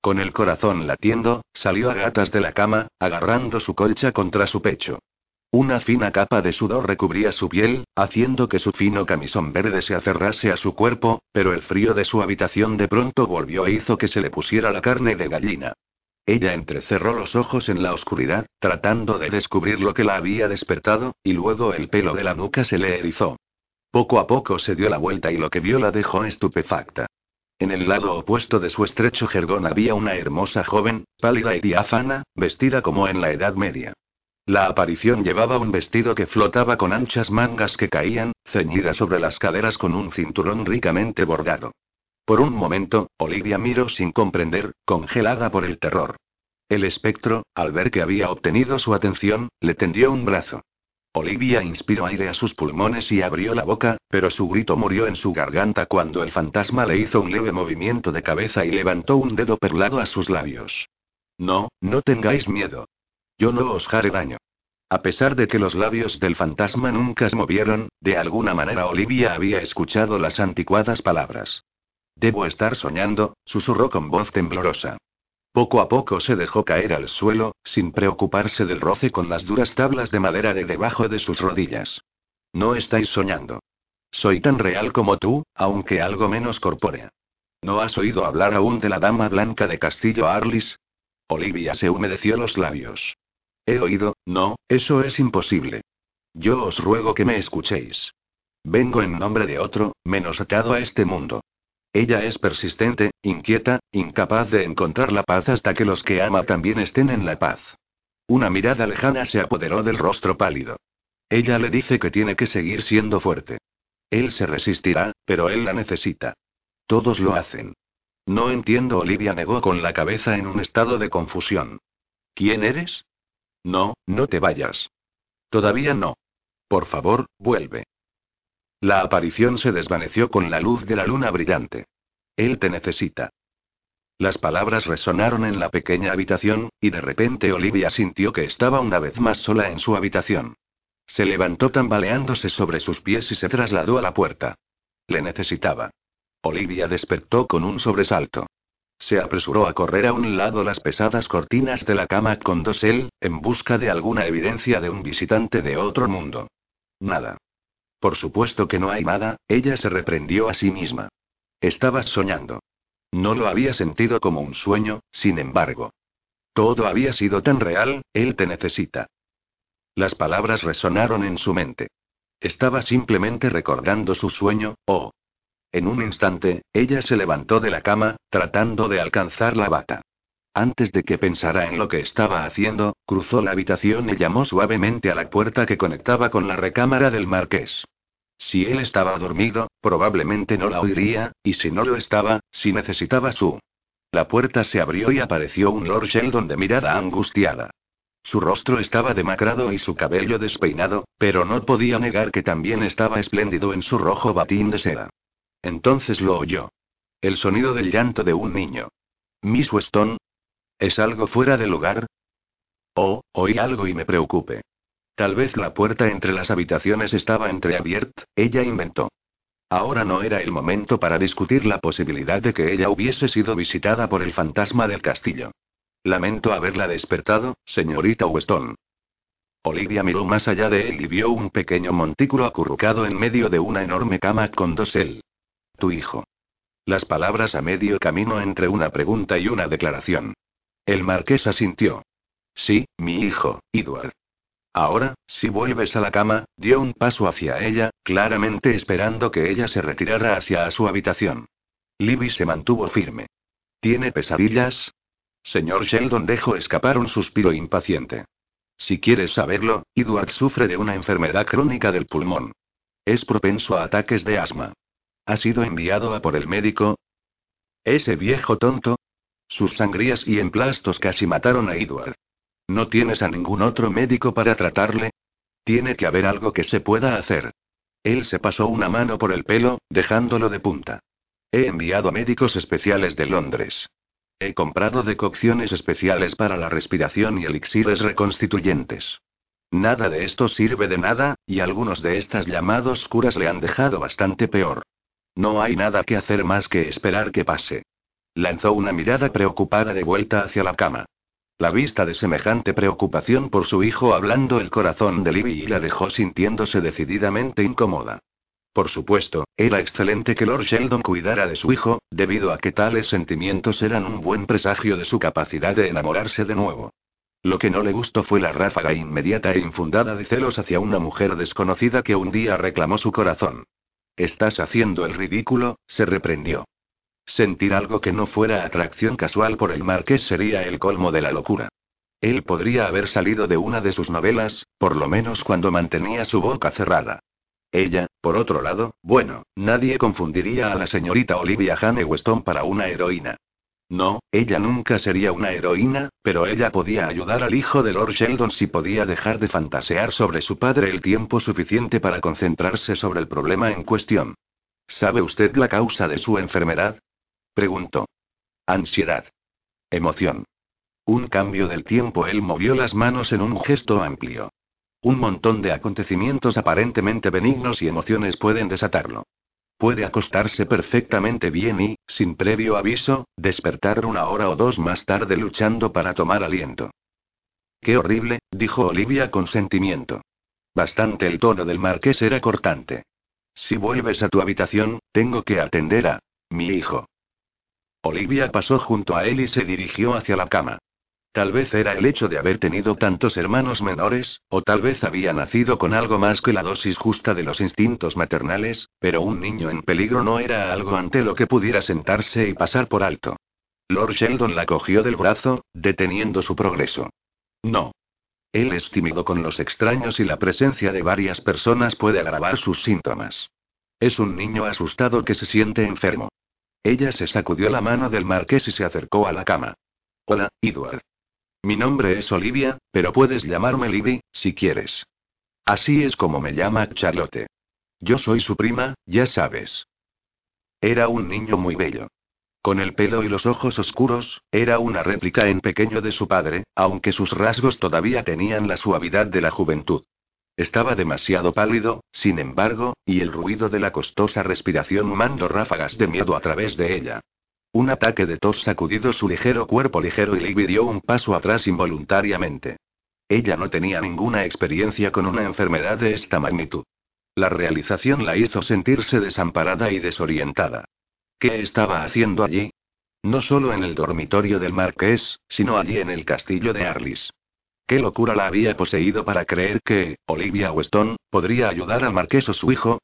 [SPEAKER 1] Con el corazón latiendo, salió a gatas de la cama, agarrando su colcha contra su pecho. Una fina capa de sudor recubría su piel, haciendo que su fino camisón verde se aferrase a su cuerpo, pero el frío de su habitación de pronto volvió e hizo que se le pusiera la carne de gallina. Ella entrecerró los ojos en la oscuridad, tratando de descubrir lo que la había despertado, y luego el pelo de la nuca se le erizó. Poco a poco se dio la vuelta y lo que vio la dejó estupefacta. En el lado opuesto de su estrecho jergón había una hermosa joven, pálida y diáfana, vestida como en la Edad Media. La aparición llevaba un vestido que flotaba con anchas mangas que caían, ceñidas sobre las caderas con un cinturón ricamente bordado. Por un momento, Olivia miró sin comprender, congelada por el terror. El espectro, al ver que había obtenido su atención, le tendió un brazo. Olivia inspiró aire a sus pulmones y abrió la boca, pero su grito murió en su garganta cuando el fantasma le hizo un leve movimiento de cabeza y levantó un dedo perlado a sus labios. No, no tengáis miedo. Yo no os haré daño. A pesar de que los labios del fantasma nunca se movieron, de alguna manera Olivia había escuchado las anticuadas palabras. Debo estar soñando, susurró con voz temblorosa. Poco a poco se dejó caer al suelo, sin preocuparse del roce con las duras tablas de madera de debajo de sus rodillas. No estáis soñando. Soy tan real como tú, aunque algo menos corpórea. ¿No has oído hablar aún de la dama blanca de Castillo Arlis? Olivia se humedeció los labios. He oído, no, eso es imposible. Yo os ruego que me escuchéis. Vengo en nombre de otro, menos atado a este mundo. Ella es persistente, inquieta, incapaz de encontrar la paz hasta que los que ama también estén en la paz. Una mirada lejana se apoderó del rostro pálido. Ella le dice que tiene que seguir siendo fuerte. Él se resistirá, pero él la necesita. Todos lo hacen. No entiendo, Olivia negó con la cabeza en un estado de confusión. ¿Quién eres? No, no te vayas. Todavía no. Por favor, vuelve. La aparición se desvaneció con la luz de la luna brillante. Él te necesita. Las palabras resonaron en la pequeña habitación, y de repente Olivia sintió que estaba una vez más sola en su habitación. Se levantó tambaleándose sobre sus pies y se trasladó a la puerta. Le necesitaba. Olivia despertó con un sobresalto. Se apresuró a correr a un lado las pesadas cortinas de la cama con dosel, en busca de alguna evidencia de un visitante de otro mundo. Nada. Por supuesto que no hay nada, ella se reprendió a sí misma. Estabas soñando. No lo había sentido como un sueño, sin embargo. Todo había sido tan real, él te necesita. Las palabras resonaron en su mente. Estaba simplemente recordando su sueño, oh. En un instante, ella se levantó de la cama, tratando de alcanzar la bata. Antes de que pensara en lo que estaba haciendo, cruzó la habitación y llamó suavemente a la puerta que conectaba con la recámara del marqués. Si él estaba dormido, probablemente no la oiría, y si no lo estaba, si necesitaba su. La puerta se abrió y apareció un Lord Sheldon de mirada angustiada. Su rostro estaba demacrado y su cabello despeinado, pero no podía negar que también estaba espléndido en su rojo batín de seda. Entonces lo oyó. El sonido del llanto de un niño. Miss Weston. ¿Es algo fuera de lugar? Oh, oí algo y me preocupé. Tal vez la puerta entre las habitaciones estaba entreabierta, ella inventó. Ahora no era el momento para discutir la posibilidad de que ella hubiese sido visitada por el fantasma del castillo. Lamento haberla despertado, señorita Weston. Olivia miró más allá de él y vio un pequeño montículo acurrucado en medio de una enorme cama con dosel. Tu hijo. Las palabras a medio camino entre una pregunta y una declaración. El marqués asintió. Sí, mi hijo, Edward. Ahora, si vuelves a la cama, dio un paso hacia ella, claramente esperando que ella se retirara hacia su habitación. Libby se mantuvo firme. ¿Tiene pesadillas? Señor Sheldon dejó escapar un suspiro impaciente. Si quieres saberlo, Edward sufre de una enfermedad crónica del pulmón. Es propenso a ataques de asma. ¿Ha sido enviado a por el médico? Ese viejo tonto. Sus sangrías y emplastos casi mataron a Edward. ¿No tienes a ningún otro médico para tratarle? Tiene que haber algo que se pueda hacer. Él se pasó una mano por el pelo, dejándolo de punta. He enviado médicos especiales de Londres. He comprado decocciones especiales para la respiración y elixires reconstituyentes. Nada de esto sirve de nada, y algunos de estas llamados curas le han dejado bastante peor. No hay nada que hacer más que esperar que pase. Lanzó una mirada preocupada de vuelta hacia la cama. La vista de semejante preocupación por su hijo hablando el corazón de Libby y la dejó sintiéndose decididamente incómoda. Por supuesto, era excelente que Lord Sheldon cuidara de su hijo, debido a que tales sentimientos eran un buen presagio de su capacidad de enamorarse de nuevo. Lo que no le gustó fue la ráfaga inmediata e infundada de celos hacia una mujer desconocida que un día reclamó su corazón. Estás haciendo el ridículo, se reprendió. Sentir algo que no fuera atracción casual por el marqués sería el colmo de la locura. Él podría haber salido de una de sus novelas, por lo menos cuando mantenía su boca cerrada. Ella, por otro lado, bueno, nadie confundiría a la señorita Olivia Jane Weston para una heroína. No, ella nunca sería una heroína, pero ella podía ayudar al hijo de Lord Sheldon si podía dejar de fantasear sobre su padre el tiempo suficiente para concentrarse sobre el problema en cuestión. ¿Sabe usted la causa de su enfermedad? Preguntó. Ansiedad. Emoción. Un cambio del tiempo. Él movió las manos en un gesto amplio. Un montón de acontecimientos aparentemente benignos y emociones pueden desatarlo. Puede acostarse perfectamente bien y, sin previo aviso, despertar una hora o dos más tarde luchando para tomar aliento. Qué horrible, dijo Olivia con sentimiento. Bastante el tono del marqués era cortante. Si vuelves a tu habitación, tengo que atender a mi hijo. Olivia pasó junto a él y se dirigió hacia la cama. Tal vez era el hecho de haber tenido tantos hermanos menores, o tal vez había nacido con algo más que la dosis justa de los instintos maternales, pero un niño en peligro no era algo ante lo que pudiera sentarse y pasar por alto. Lord Sheldon la cogió del brazo, deteniendo su progreso. No. Él es tímido con los extraños y la presencia de varias personas puede agravar sus síntomas. Es un niño asustado que se siente enfermo. Ella se sacudió la mano del marqués y se acercó a la cama. Hola, Edward. Mi nombre es Olivia, pero puedes llamarme Libby, si quieres. Así es como me llama Charlotte. Yo soy su prima, ya sabes. Era un niño muy bello. Con el pelo y los ojos oscuros, era una réplica en pequeño de su padre, aunque sus rasgos todavía tenían la suavidad de la juventud. Estaba demasiado pálido, sin embargo, y el ruido de la costosa respiración mandó ráfagas de miedo a través de ella. Un ataque de tos sacudido su ligero cuerpo ligero y Libby dio un paso atrás involuntariamente. Ella no tenía ninguna experiencia con una enfermedad de esta magnitud. La realización la hizo sentirse desamparada y desorientada. ¿Qué estaba haciendo allí? No solo en el dormitorio del marqués, sino allí en el castillo de Arlis. ¿Qué locura la había poseído para creer que, Olivia Weston, podría ayudar al marqués o su hijo?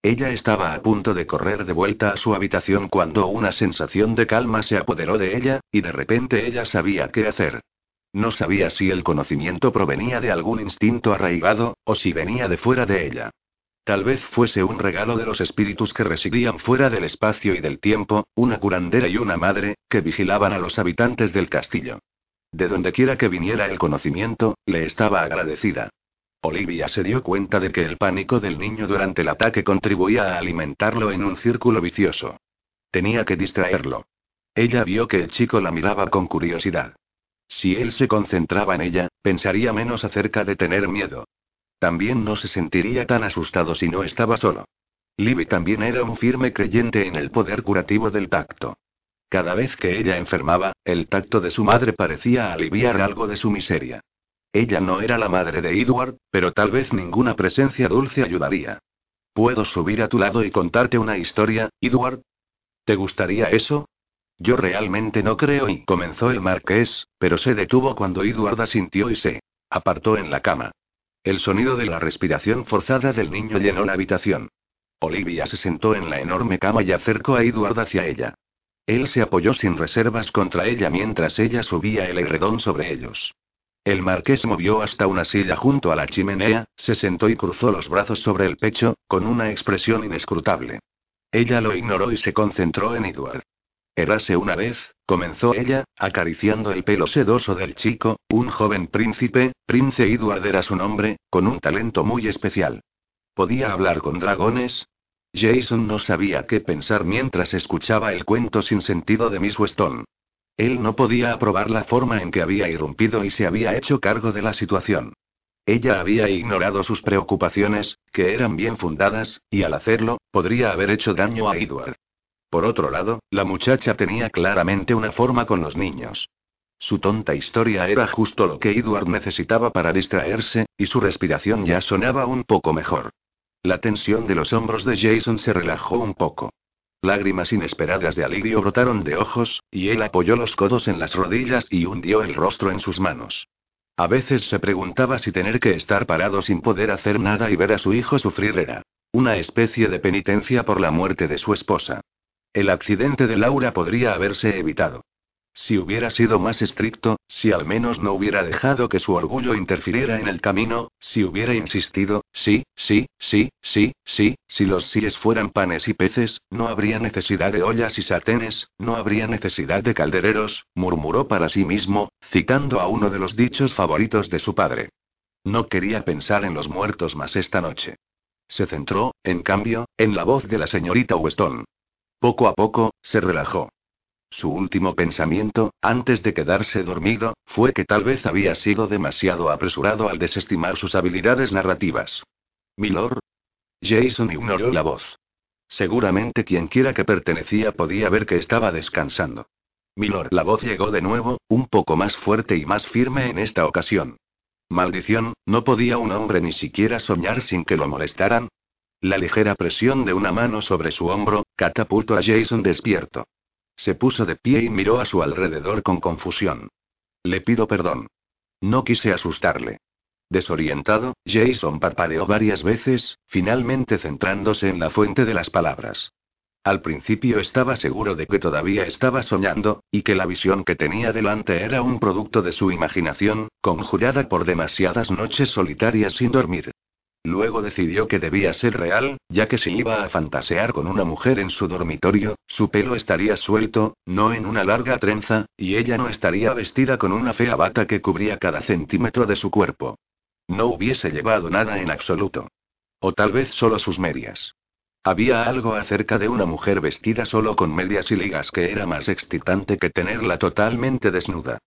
[SPEAKER 1] Ella estaba a punto de correr de vuelta a su habitación cuando una sensación de calma se apoderó de ella, y de repente ella sabía qué hacer. No sabía si el conocimiento provenía de algún instinto arraigado, o si venía de fuera de ella. Tal vez fuese un regalo de los espíritus que residían fuera del espacio y del tiempo, una curandera y una madre, que vigilaban a los habitantes del castillo. De donde quiera que viniera el conocimiento, le estaba agradecida. Olivia se dio cuenta de que el pánico del niño durante el ataque contribuía a alimentarlo en un círculo vicioso. Tenía que distraerlo. Ella vio que el chico la miraba con curiosidad. Si él se concentraba en ella, pensaría menos acerca de tener miedo. También no se sentiría tan asustado si no estaba solo. Libby también era un firme creyente en el poder curativo del tacto. Cada vez que ella enfermaba, el tacto de su madre parecía aliviar algo de su miseria. Ella no era la madre de Edward, pero tal vez ninguna presencia dulce ayudaría. ¿Puedo subir a tu lado y contarte una historia, Edward? ¿Te gustaría eso? Yo realmente no creo y comenzó el marqués, pero se detuvo cuando Edward asintió y se apartó en la cama. El sonido de la respiración forzada del niño llenó la habitación. Olivia se sentó en la enorme cama y acercó a Edward hacia ella. Él se apoyó sin reservas contra ella mientras ella subía el herredón sobre ellos. El marqués movió hasta una silla junto a la chimenea, se sentó y cruzó los brazos sobre el pecho, con una expresión inescrutable. Ella lo ignoró y se concentró en Edward. Érase una vez, comenzó ella, acariciando el pelo sedoso del chico, un joven príncipe, Prince Edward era su nombre, con un talento muy especial. ¿Podía hablar con dragones? Jason no sabía qué pensar mientras escuchaba el cuento sin sentido de Miss Weston. Él no podía aprobar la forma en que había irrumpido y se había hecho cargo de la situación. Ella había ignorado sus preocupaciones, que eran bien fundadas, y al hacerlo, podría haber hecho daño a Edward. Por otro lado, la muchacha tenía claramente una forma con los niños. Su tonta historia era justo lo que Edward necesitaba para distraerse, y su respiración ya sonaba un poco mejor. La tensión de los hombros de Jason se relajó un poco. Lágrimas inesperadas de alivio brotaron de ojos, y él apoyó los codos en las rodillas y hundió el rostro en sus manos. A veces se preguntaba si tener que estar parado sin poder hacer nada y ver a su hijo sufrir era una especie de penitencia por la muerte de su esposa. El accidente de Laura podría haberse evitado. Si hubiera sido más estricto, si al menos no hubiera dejado que su orgullo interfiriera en el camino, si hubiera insistido, sí, sí, sí, sí, sí, si los síes fueran panes y peces, no habría necesidad de ollas y sartenes, no habría necesidad de caldereros, murmuró para sí mismo, citando a uno de los dichos favoritos de su padre. No quería pensar en los muertos más esta noche. Se centró, en cambio, en la voz de la señorita Weston. Poco a poco, se relajó. Su último pensamiento, antes de quedarse dormido, fue que tal vez había sido demasiado apresurado al desestimar sus habilidades narrativas. Milord. Jason ignoró la voz. Seguramente quien quiera que pertenecía podía ver que estaba descansando. Milord, la voz llegó de nuevo, un poco más fuerte y más firme en esta ocasión. Maldición, ¿no podía un hombre ni siquiera soñar sin que lo molestaran? La ligera presión de una mano sobre su hombro, catapultó a Jason despierto. Se puso de pie y miró a su alrededor con confusión. Le pido perdón. No quise asustarle. Desorientado, Jason parpadeó varias veces, finalmente centrándose en la fuente de las palabras. Al principio estaba seguro de que todavía estaba soñando, y que la visión que tenía delante era un producto de su imaginación, conjurada por demasiadas noches solitarias sin dormir. Luego decidió que debía ser real, ya que si iba a fantasear con una mujer en su dormitorio, su pelo estaría suelto, no en una larga trenza, y ella no estaría vestida con una fea bata que cubría cada centímetro de su cuerpo. No hubiese llevado nada en absoluto. O tal vez solo sus medias. Había algo acerca de una mujer vestida solo con medias y ligas que era más excitante que tenerla totalmente desnuda.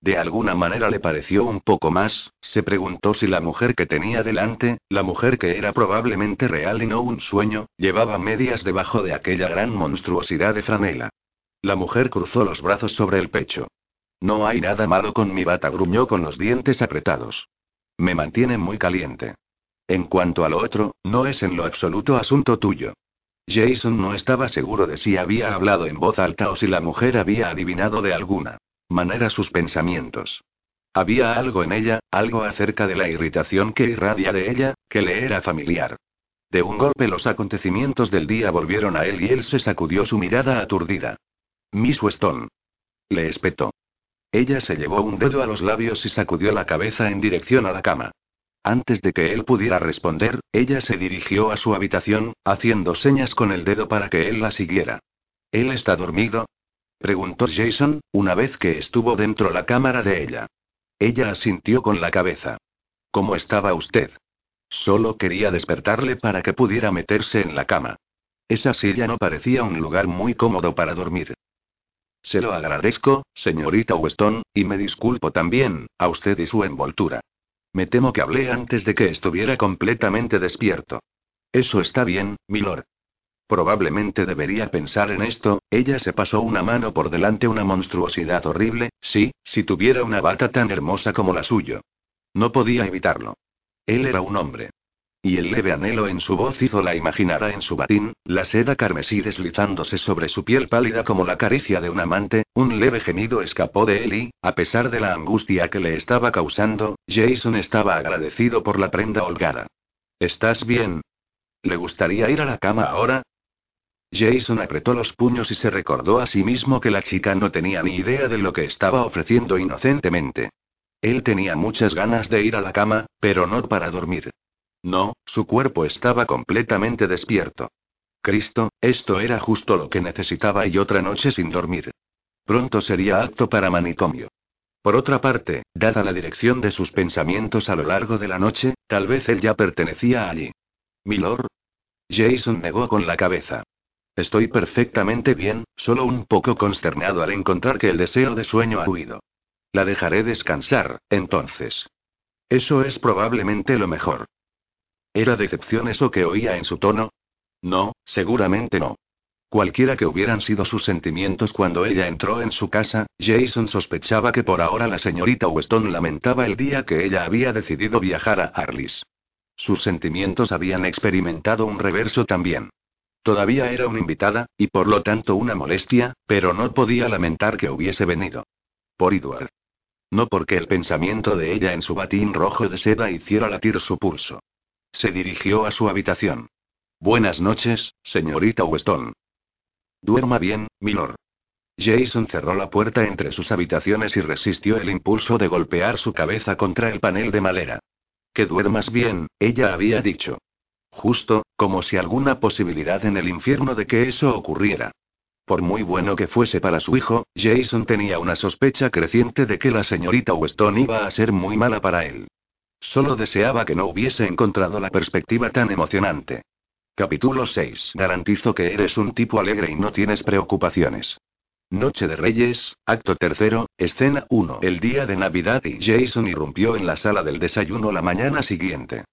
[SPEAKER 1] De alguna manera le pareció un poco más, se preguntó si la mujer que tenía delante, la mujer que era probablemente real y no un sueño, llevaba medias debajo de aquella gran monstruosidad de franela. La mujer cruzó los brazos sobre el pecho. No hay nada malo con mi bata, gruñó con los dientes apretados. Me mantiene muy caliente. En cuanto a lo otro, no es en lo absoluto asunto tuyo. Jason no estaba seguro de si había hablado en voz alta o si la mujer había adivinado de alguna manera sus pensamientos. Había algo en ella, algo acerca de la irritación que irradia de ella, que le era familiar. De un golpe los acontecimientos del día volvieron a él y él se sacudió su mirada aturdida. Miss Weston. Le espetó. Ella se llevó un dedo a los labios y sacudió la cabeza en dirección a la cama. Antes de que él pudiera responder, ella se dirigió a su habitación, haciendo señas con el dedo para que él la siguiera. ¿Él está dormido? Preguntó Jason, una vez que estuvo dentro la cámara de ella. Ella asintió con la cabeza. ¿Cómo estaba usted? Solo quería despertarle para que pudiera meterse en la cama. Esa silla no parecía un lugar muy cómodo para dormir. Se lo agradezco, señorita Weston, y me disculpo también, a usted y su envoltura. Me temo que hablé antes de que estuviera completamente despierto. Eso está bien, milord. Probablemente debería pensar en esto, ella se pasó una mano por delante una monstruosidad horrible, sí, si tuviera una bata tan hermosa como la suya. No podía evitarlo. Él era un hombre. Y el leve anhelo en su voz hizo la imaginara en su batín, la seda carmesí deslizándose sobre su piel pálida como la caricia de un amante, un leve gemido escapó de él y, a pesar de la angustia que le estaba causando, Jason estaba agradecido por la prenda holgada. ¿Estás bien? ¿Le gustaría ir a la cama ahora? Jason apretó los puños y se recordó a sí mismo que la chica no tenía ni idea de lo que estaba ofreciendo inocentemente. Él tenía muchas ganas de ir a la cama, pero no para dormir. No, su cuerpo estaba completamente despierto. Cristo, esto era justo lo que necesitaba y otra noche sin dormir. Pronto sería apto para manicomio. Por otra parte, dada la dirección de sus pensamientos a lo largo de la noche, tal vez él ya pertenecía allí. Milord. Jason negó con la cabeza. Estoy perfectamente bien, solo un poco consternado al encontrar que el deseo de sueño ha huido. La dejaré descansar, entonces. Eso es probablemente lo mejor. ¿Era decepción eso que oía en su tono? No, seguramente no. Cualquiera que hubieran sido sus sentimientos cuando ella entró en su casa, Jason sospechaba que por ahora la señorita Weston lamentaba el día que ella había decidido viajar a Arlis. Sus sentimientos habían experimentado un reverso también. Todavía era una invitada, y por lo tanto una molestia, pero no podía lamentar que hubiese venido. Por Edward. No porque el pensamiento de ella en su batín rojo de seda hiciera latir su pulso. Se dirigió a su habitación. Buenas noches, señorita Weston. Duerma bien, milord. Jason cerró la puerta entre sus habitaciones y resistió el impulso de golpear su cabeza contra el panel de madera. Que duermas bien, ella había dicho. Justo, como si alguna posibilidad en el infierno de que eso ocurriera. Por muy bueno que fuese para su hijo, Jason tenía una sospecha creciente de que la señorita Weston iba a ser muy mala para él. Solo deseaba que no hubiese encontrado la perspectiva tan emocionante. Capítulo 6. Garantizo que eres un tipo alegre y no tienes preocupaciones. Noche de Reyes, acto tercero, escena 1. El día de Navidad y Jason irrumpió en la sala del desayuno la mañana siguiente.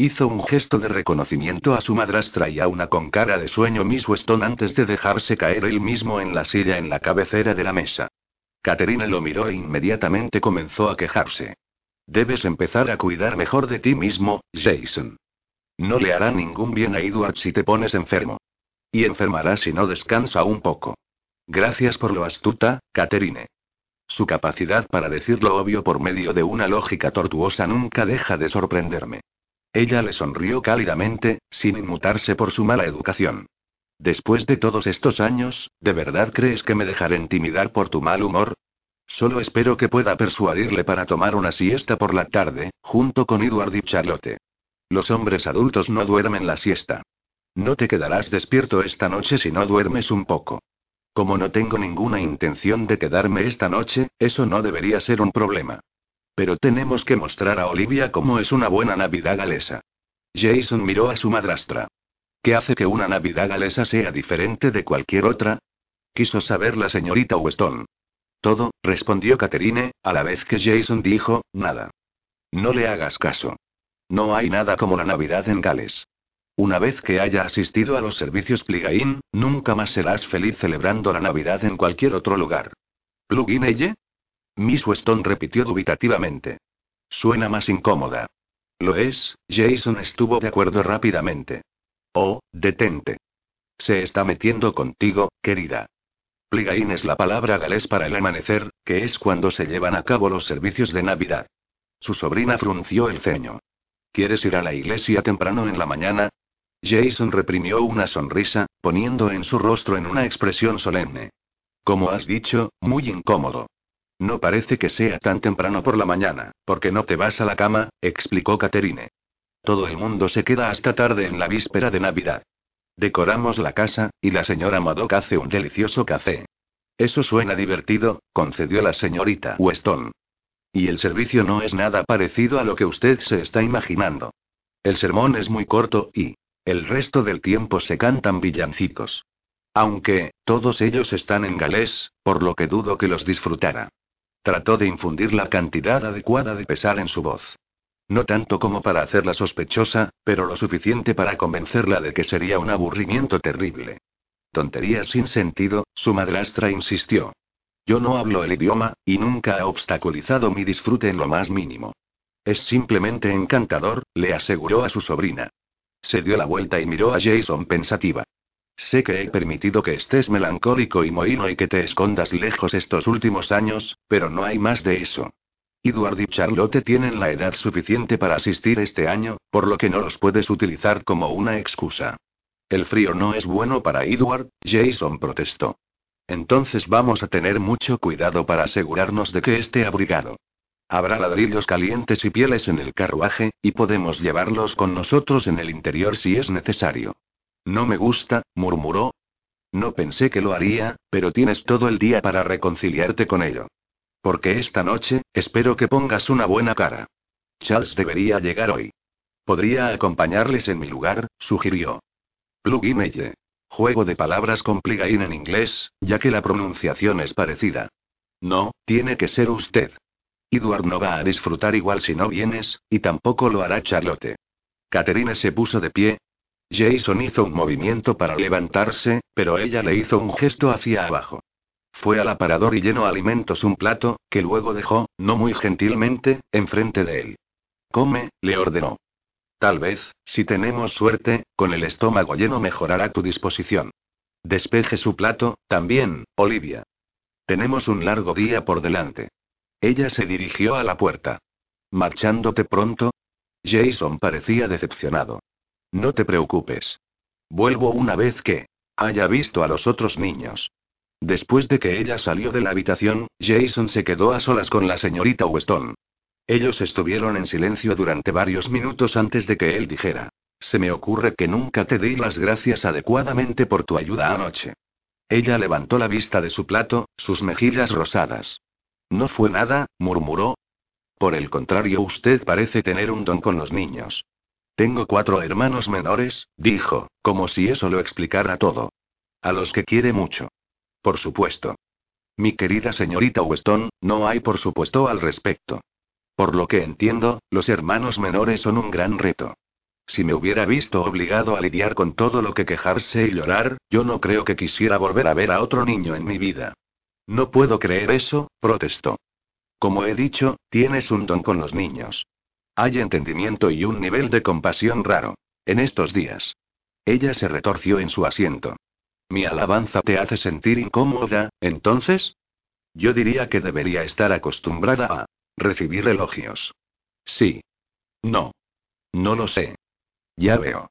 [SPEAKER 1] Hizo un gesto de reconocimiento a su madrastra y a una con cara de sueño Miss Weston antes de dejarse caer él mismo en la silla en la cabecera de la mesa. Caterina lo miró e inmediatamente comenzó a quejarse. Debes empezar a cuidar mejor de ti mismo, Jason. No le hará ningún bien a Edward si te pones enfermo. Y enfermará si no descansa un poco. Gracias por lo astuta, Caterine. Su capacidad para decir lo obvio por medio de una lógica tortuosa nunca deja de sorprenderme. Ella le sonrió cálidamente, sin inmutarse por su mala educación. Después de todos estos años, ¿de verdad crees que me dejaré intimidar por tu mal humor? Solo espero que pueda persuadirle para tomar una siesta por la tarde, junto con Edward y Charlotte. Los hombres adultos no duermen la siesta. No te quedarás despierto esta noche si no duermes un poco. Como no tengo ninguna intención de quedarme esta noche, eso no debería ser un problema. Pero tenemos que mostrar a Olivia cómo es una buena Navidad galesa. Jason miró a su madrastra. ¿Qué hace que una Navidad galesa sea diferente de cualquier otra? Quiso saber la señorita Weston. Todo, respondió Catherine, a la vez que Jason dijo, nada. No le hagas caso. No hay nada como la Navidad en Gales. Una vez que haya asistido a los servicios Pligain, nunca más serás feliz celebrando la Navidad en cualquier otro lugar. ¿Plugin ella? Miss Weston repitió dubitativamente. Suena más incómoda. Lo es, Jason estuvo de acuerdo rápidamente. Oh, detente. Se está metiendo contigo, querida. Pligain es la palabra galés para el amanecer, que es cuando se llevan a cabo los servicios de Navidad. Su sobrina frunció el ceño. ¿Quieres ir a la iglesia temprano en la mañana? Jason reprimió una sonrisa, poniendo en su rostro en una expresión solemne. Como has dicho, muy incómodo. No parece que sea tan temprano por la mañana, porque no te vas a la cama, explicó Caterine. Todo el mundo se queda hasta tarde en la víspera de Navidad. Decoramos la casa, y la señora Madoc hace un delicioso café. Eso suena divertido, concedió la señorita Weston. Y el servicio no es nada parecido a lo que usted se está imaginando. El sermón es muy corto y, el resto del tiempo se cantan villancicos. Aunque, todos ellos están en galés, por lo que dudo que los disfrutara. Trató de infundir la cantidad adecuada de pesar en su voz. No tanto como para hacerla sospechosa, pero lo suficiente para convencerla de que sería un aburrimiento terrible. Tonterías sin sentido, su madrastra insistió. Yo no hablo el idioma, y nunca ha obstaculizado mi disfrute en lo más mínimo. Es simplemente encantador, le aseguró a su sobrina. Se dio la vuelta y miró a Jason pensativa. Sé que he permitido que estés melancólico y mohino y que te escondas lejos estos últimos años, pero no hay más de eso. Edward y Charlotte tienen la edad suficiente para asistir este año, por lo que no los puedes utilizar como una excusa. El frío no es bueno para Edward, Jason protestó. Entonces vamos a tener mucho cuidado para asegurarnos de que esté abrigado. Habrá ladrillos calientes y pieles en el carruaje, y podemos llevarlos con nosotros en el interior si es necesario. No me gusta, murmuró. No pensé que lo haría, pero tienes todo el día para reconciliarte con ello. Porque esta noche, espero que pongas una buena cara. Charles debería llegar hoy. Podría acompañarles en mi lugar, sugirió. Elle. Juego de palabras con pligain en inglés, ya que la pronunciación es parecida. No, tiene que ser usted. Edward no va a disfrutar igual si no vienes, y tampoco lo hará Charlotte. Catherine se puso de pie, Jason hizo un movimiento para levantarse, pero ella le hizo un gesto hacia abajo. Fue al aparador y llenó alimentos un plato, que luego dejó, no muy gentilmente, enfrente de él. Come, le ordenó. Tal vez, si tenemos suerte, con el estómago lleno mejorará tu disposición. Despeje su plato, también, Olivia. Tenemos un largo día por delante. Ella se dirigió a la puerta. ¿Marchándote pronto? Jason parecía decepcionado. No te preocupes. Vuelvo una vez que haya visto a los otros niños. Después de que ella salió de la habitación, Jason se quedó a solas con la señorita Weston. Ellos estuvieron en silencio durante varios minutos antes de que él dijera. Se me ocurre que nunca te di las gracias adecuadamente por tu ayuda anoche. Ella levantó la vista de su plato, sus mejillas rosadas. No fue nada, murmuró. Por el contrario, usted parece tener un don con los niños. Tengo cuatro hermanos menores, dijo, como si eso lo explicara todo. A los que quiere mucho. Por supuesto. Mi querida señorita Weston, no hay por supuesto al respecto. Por lo que entiendo, los hermanos menores son un gran reto. Si me hubiera visto obligado a lidiar con todo lo que quejarse y llorar, yo no creo que quisiera volver a ver a otro niño en mi vida. No puedo creer eso, protestó. Como he dicho, tienes un don con los niños. Hay entendimiento y un nivel de compasión raro. En estos días. Ella se retorció en su asiento. Mi alabanza te hace sentir incómoda, entonces? Yo diría que debería estar acostumbrada a recibir elogios. Sí. No. No lo sé. Ya veo.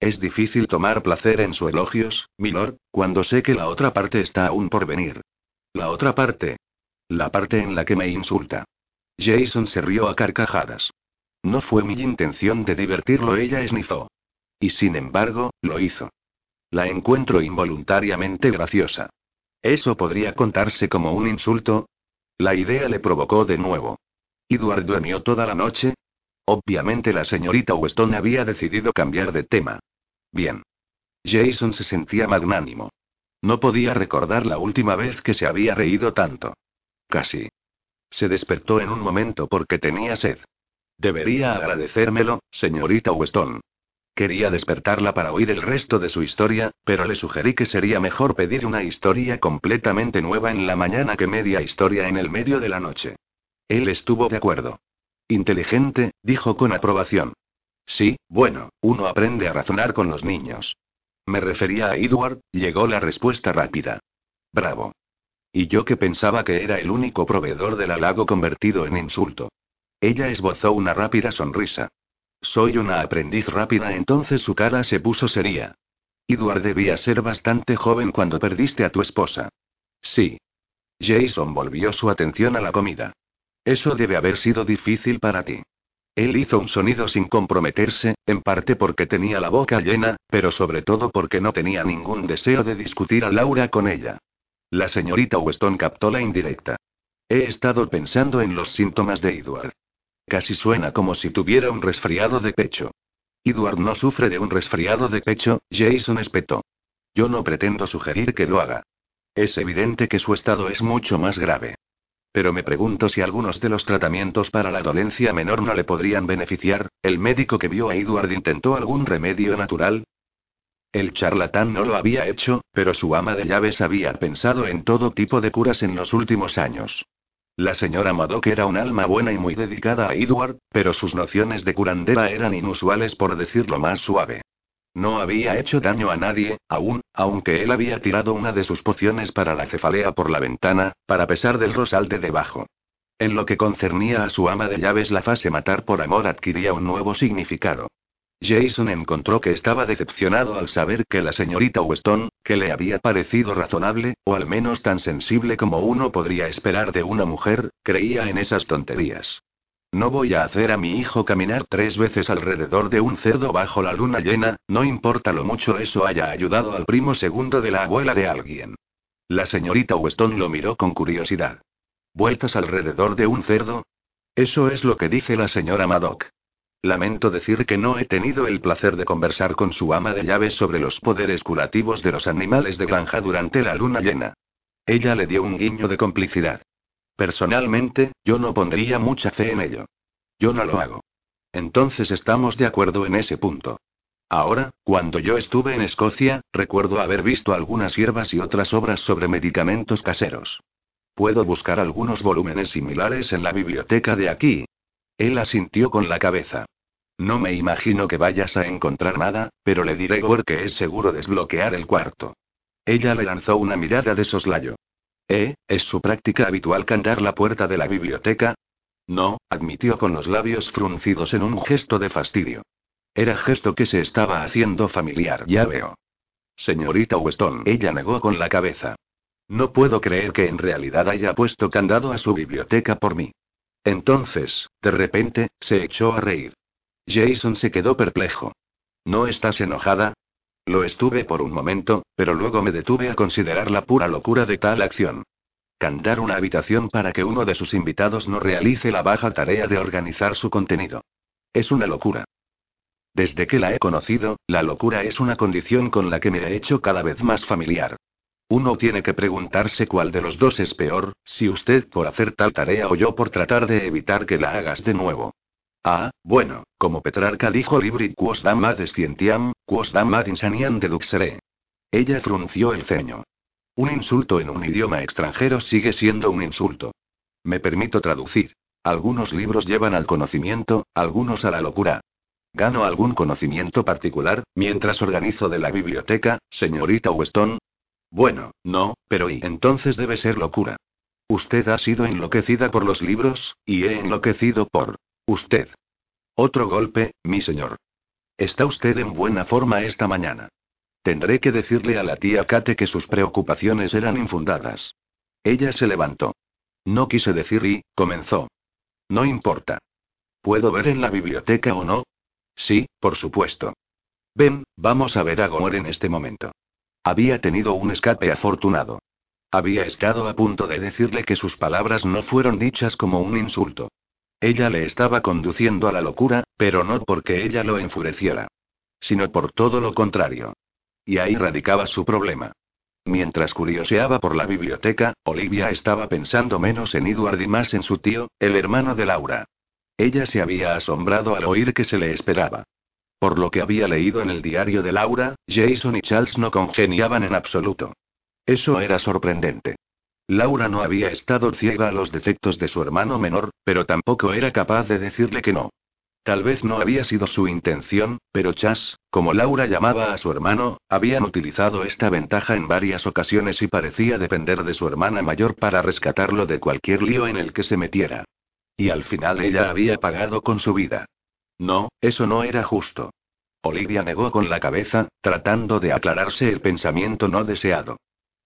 [SPEAKER 1] Es difícil tomar placer en sus elogios, milord, cuando sé que la otra parte está aún por venir. La otra parte. La parte en la que me insulta. Jason se rió a carcajadas. No fue mi intención de divertirlo, ella esnifó. Y sin embargo, lo hizo. La encuentro involuntariamente graciosa. ¿Eso podría contarse como un insulto? La idea le provocó de nuevo. ¿Edward durmió toda la noche? Obviamente la señorita Weston había decidido cambiar de tema. Bien. Jason se sentía magnánimo. No podía recordar la última vez que se había reído tanto. Casi. Se despertó en un momento porque tenía sed. Debería agradecérmelo, señorita Weston. Quería despertarla para oír el resto de su historia, pero le sugerí que sería mejor pedir una historia completamente nueva en la mañana que media historia en el medio de la noche. Él estuvo de acuerdo. Inteligente, dijo con aprobación. Sí, bueno, uno aprende a razonar con los niños. Me refería a Edward, llegó la respuesta rápida. Bravo. Y yo que pensaba que era el único proveedor del halago convertido en insulto. Ella esbozó una rápida sonrisa. Soy una aprendiz rápida, entonces su cara se puso seria. Edward debía ser bastante joven cuando perdiste a tu esposa. Sí. Jason volvió su atención a la comida. Eso debe haber sido difícil para ti. Él hizo un sonido sin comprometerse, en parte porque tenía la boca llena, pero sobre todo porque no tenía ningún deseo de discutir a Laura con ella. La señorita Weston captó la indirecta. He estado pensando en los síntomas de Edward. Casi suena como si tuviera un resfriado de pecho. Edward no sufre de un resfriado de pecho, Jason espetó. Yo no pretendo sugerir que lo haga. Es evidente que su estado es mucho más grave. Pero me pregunto si algunos de los tratamientos para la dolencia menor no le podrían beneficiar. ¿El médico que vio a Edward intentó algún remedio natural? El charlatán no lo había hecho, pero su ama de llaves había pensado en todo tipo de curas en los últimos años. La señora Madoc era un alma buena y muy dedicada a Edward, pero sus nociones de curandera eran inusuales por decirlo más suave. No había hecho daño a nadie, aún, aunque él había tirado una de sus pociones para la cefalea por la ventana, para pesar del rosal de debajo. En lo que concernía a su ama de llaves, la fase matar por amor adquiría un nuevo significado. Jason encontró que estaba decepcionado al saber que la señorita Weston, que le había parecido razonable, o al menos tan sensible como uno podría esperar de una mujer, creía en esas tonterías. No voy a hacer a mi hijo caminar tres veces alrededor de un cerdo bajo la luna llena, no importa lo mucho eso haya ayudado al primo segundo de la abuela de alguien. La señorita Weston lo miró con curiosidad. ¿Vueltas alrededor de un cerdo? Eso es lo que dice la señora Madoc. Lamento decir que no he tenido el placer de conversar con su ama de llaves sobre los poderes curativos de los animales de granja durante la luna llena. Ella le dio un guiño de complicidad. Personalmente, yo no pondría mucha fe en ello. Yo no lo hago. Entonces estamos de acuerdo en ese punto. Ahora, cuando yo estuve en Escocia, recuerdo haber visto algunas hierbas y otras obras sobre medicamentos caseros. Puedo buscar algunos volúmenes similares en la biblioteca de aquí, él asintió con la cabeza. No me imagino que vayas a encontrar nada, pero le diré Gore que es seguro desbloquear el cuarto. Ella le lanzó una mirada de soslayo. ¿Eh? ¿Es su práctica habitual cantar la puerta de la biblioteca? No, admitió con los labios fruncidos en un gesto de fastidio. Era gesto que se estaba haciendo familiar, ya veo. Señorita Weston, ella negó con la cabeza. No puedo creer que en realidad haya puesto candado a su biblioteca por mí. Entonces, de repente, se echó a reír. Jason se quedó perplejo. ¿No estás enojada? Lo estuve por un momento, pero luego me detuve a considerar la pura locura de tal acción. Cantar una habitación para que uno de sus invitados no realice la baja tarea de organizar su contenido. Es una locura. Desde que la he conocido, la locura es una condición con la que me he hecho cada vez más familiar. Uno tiene que preguntarse cuál de los dos es peor, si usted por hacer tal tarea o yo por tratar de evitar que la hagas de nuevo. Ah, bueno, como Petrarca dijo Libri quos dam scientiam, quos dam insaniam deduxere. Ella frunció el ceño. Un insulto en un idioma extranjero sigue siendo un insulto. Me permito traducir. Algunos libros llevan al conocimiento, algunos a la locura. ¿Gano algún conocimiento particular, mientras organizo de la biblioteca, señorita Weston? Bueno, no, pero y entonces debe ser locura. Usted ha sido enloquecida por los libros, y he enloquecido por usted. Otro golpe, mi señor. Está usted en buena forma esta mañana. Tendré que decirle a la tía Kate que sus preocupaciones eran infundadas. Ella se levantó. No quise decir y, comenzó. No importa. ¿Puedo ver en la biblioteca o no? Sí, por supuesto. Ven, vamos a ver a Gomor en este momento. Había tenido un escape afortunado. Había estado a punto de decirle que sus palabras no fueron dichas como un insulto. Ella le estaba conduciendo a la locura, pero no porque ella lo enfureciera. Sino por todo lo contrario. Y ahí radicaba su problema. Mientras curioseaba por la biblioteca, Olivia estaba pensando menos en Edward y más en su tío, el hermano de Laura. Ella se había asombrado al oír que se le esperaba. Por lo que había leído en el diario de Laura, Jason y Charles no congeniaban en absoluto. Eso era sorprendente. Laura no había estado ciega a los defectos de su hermano menor, pero tampoco era capaz de decirle que no. Tal vez no había sido su intención, pero Chas, como Laura llamaba a su hermano, habían utilizado esta ventaja en varias ocasiones y parecía depender de su hermana mayor para rescatarlo de cualquier lío en el que se metiera. Y al final ella había pagado con su vida. No, eso no era justo. Olivia negó con la cabeza, tratando de aclararse el pensamiento no deseado.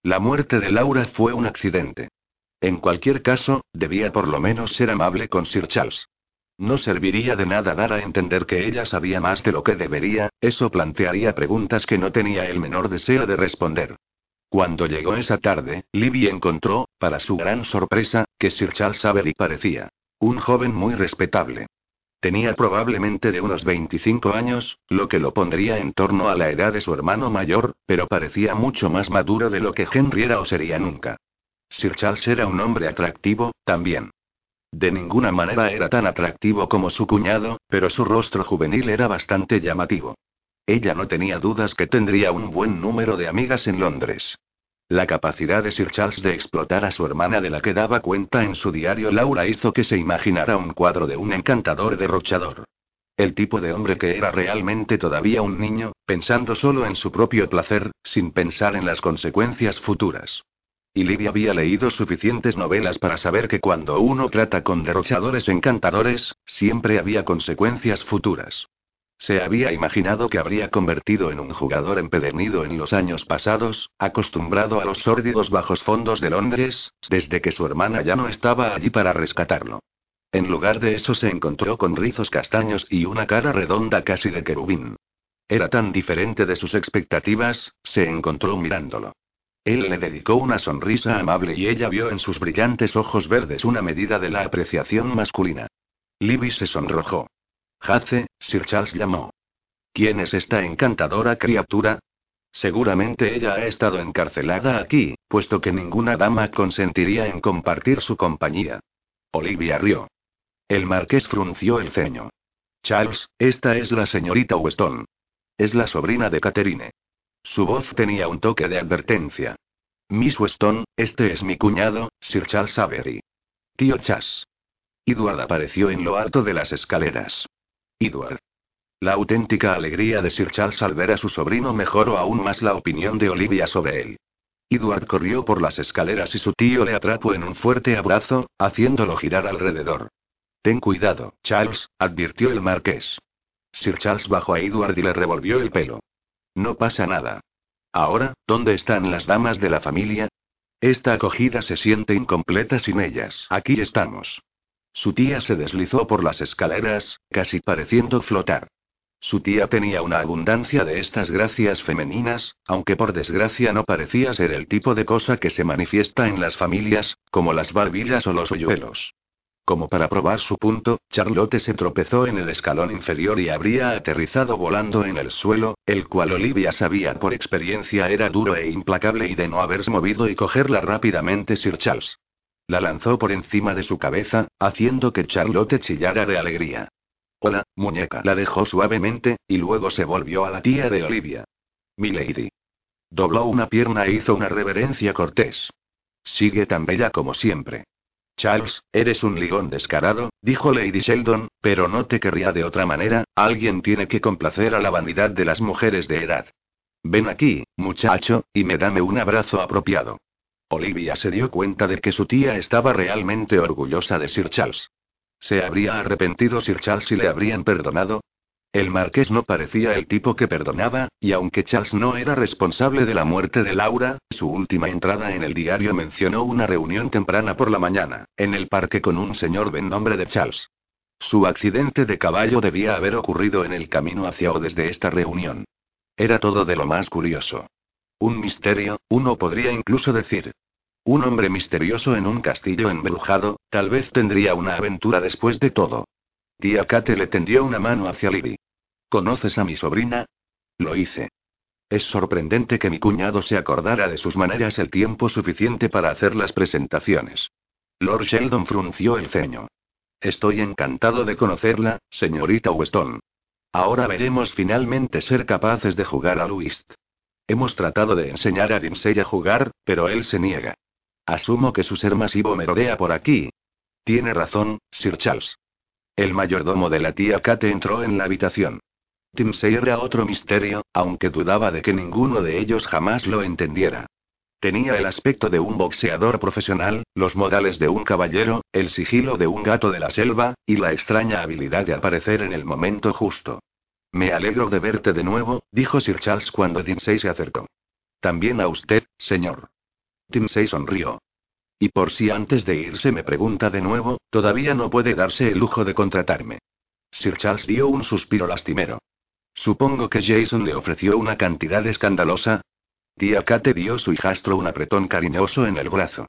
[SPEAKER 1] La muerte de Laura fue un accidente. En cualquier caso, debía por lo menos ser amable con Sir Charles. No serviría de nada dar a entender que ella sabía más de lo que debería, eso plantearía preguntas que no tenía el menor deseo de responder. Cuando llegó esa tarde, Libby encontró, para su gran sorpresa, que Sir Charles Avery parecía un joven muy respetable. Tenía probablemente de unos 25 años, lo que lo pondría en torno a la edad de su hermano mayor, pero parecía mucho más maduro de lo que Henry era o sería nunca. Sir Charles era un hombre atractivo, también. De ninguna manera era tan atractivo como su cuñado, pero su rostro juvenil era bastante llamativo. Ella no tenía dudas que tendría un buen número de amigas en Londres. La capacidad de Sir Charles de explotar a su hermana de la que daba cuenta en su diario Laura hizo que se imaginara un cuadro de un encantador derrochador. El tipo de hombre que era realmente todavía un niño, pensando solo en su propio placer, sin pensar en las consecuencias futuras. Y Livia había leído suficientes novelas para saber que cuando uno trata con derrochadores encantadores, siempre había consecuencias futuras. Se había imaginado que habría convertido en un jugador empedernido en los años pasados, acostumbrado a los sórdidos bajos fondos de Londres, desde que su hermana ya no estaba allí para rescatarlo. En lugar de eso se encontró con rizos castaños y una cara redonda casi de querubín. Era tan diferente de sus expectativas, se encontró mirándolo. Él le dedicó una sonrisa amable y ella vio en sus brillantes ojos verdes una medida de la apreciación masculina. Libby se sonrojó. Jace, Sir Charles llamó. ¿Quién es esta encantadora criatura? Seguramente ella ha estado encarcelada aquí, puesto que ninguna dama consentiría en compartir su compañía. Olivia rió. El marqués frunció el ceño. Charles, esta es la señorita Weston. Es la sobrina de Catherine. Su voz tenía un toque de advertencia. Miss Weston, este es mi cuñado, Sir Charles Avery. Tío Chas. Edward apareció en lo alto de las escaleras. Edward. La auténtica alegría de Sir Charles al ver a su sobrino mejoró aún más la opinión de Olivia sobre él. Edward corrió por las escaleras y su tío le atrapó en un fuerte abrazo, haciéndolo girar alrededor. Ten cuidado, Charles, advirtió el marqués. Sir Charles bajó a Edward y le revolvió el pelo. No pasa nada. Ahora, ¿dónde están las damas de la familia? Esta acogida se siente incompleta sin ellas. Aquí estamos. Su tía se deslizó por las escaleras, casi pareciendo flotar. Su tía tenía una abundancia de estas gracias femeninas, aunque por desgracia no parecía ser el tipo de cosa que se manifiesta en las familias, como las barbillas o los hoyuelos. Como para probar su punto, Charlotte se tropezó en el escalón inferior y habría aterrizado volando en el suelo, el cual Olivia sabía por experiencia era duro e implacable y de no haberse movido y cogerla rápidamente Sir Charles. La lanzó por encima de su cabeza, haciendo que Charlotte chillara de alegría. Hola, muñeca. La dejó suavemente, y luego se volvió a la tía de Olivia. Milady. Dobló una pierna e hizo una reverencia cortés. Sigue tan bella como siempre. Charles, eres un ligón descarado, dijo Lady Sheldon, pero no te querría de otra manera, alguien tiene que complacer a la vanidad de las mujeres de edad. Ven aquí, muchacho, y me dame un abrazo apropiado. Olivia se dio cuenta de que su tía estaba realmente orgullosa de Sir Charles. ¿Se habría arrepentido Sir Charles y le habrían perdonado? El marqués no parecía el tipo que perdonaba, y aunque Charles no era responsable de la muerte de Laura, su última entrada en el diario mencionó una reunión temprana por la mañana, en el parque con un señor de nombre de Charles. Su accidente de caballo debía haber ocurrido en el camino hacia o desde esta reunión. Era todo de lo más curioso. Un misterio, uno podría incluso decir. Un hombre misterioso en un castillo embrujado, tal vez tendría una aventura después de todo. Tía Kate le tendió una mano hacia Libby. ¿Conoces a mi sobrina? Lo hice. Es sorprendente que mi cuñado se acordara de sus maneras el tiempo suficiente para hacer las presentaciones. Lord Sheldon frunció el ceño. Estoy encantado de conocerla, señorita Weston. Ahora veremos finalmente ser capaces de jugar a Luis. Hemos tratado de enseñar a Dimsey a jugar, pero él se niega. Asumo que su ser masivo merodea por aquí. Tiene razón, Sir Charles. El mayordomo de la tía Kate entró en la habitación. Timsey era otro misterio, aunque dudaba de que ninguno de ellos jamás lo entendiera. Tenía el aspecto de un boxeador profesional, los modales de un caballero, el sigilo de un gato de la selva, y la extraña habilidad de aparecer en el momento justo. Me alegro de verte de nuevo, dijo Sir Charles cuando Timsey se acercó. También a usted, señor. Timsey sonrió. Y por si antes de irse me pregunta de nuevo, todavía no puede darse el lujo de contratarme. Sir Charles dio un suspiro lastimero. Supongo que Jason le ofreció una cantidad escandalosa. Tía Kate dio su hijastro un apretón cariñoso en el brazo.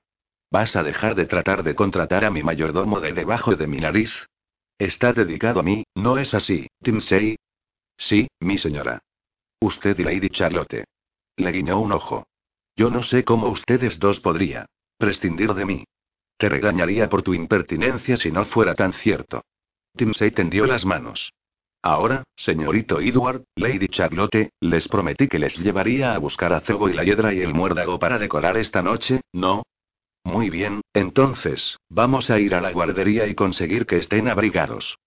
[SPEAKER 1] ¿Vas a dejar de tratar de contratar a mi mayordomo de debajo de mi nariz? Está dedicado a mí, ¿no es así, Timsey? Sí, mi señora. Usted y Lady Charlotte. Le guiñó un ojo. Yo no sé cómo ustedes dos podría prescindir de mí. Te regañaría por tu impertinencia si no fuera tan cierto. Timsey tendió las manos. Ahora, señorito Edward, Lady Charlotte, les prometí que les llevaría a buscar a Cebo y la hiedra y el muérdago para decorar esta noche, ¿no? Muy bien, entonces, vamos a ir a la guardería y conseguir que estén abrigados.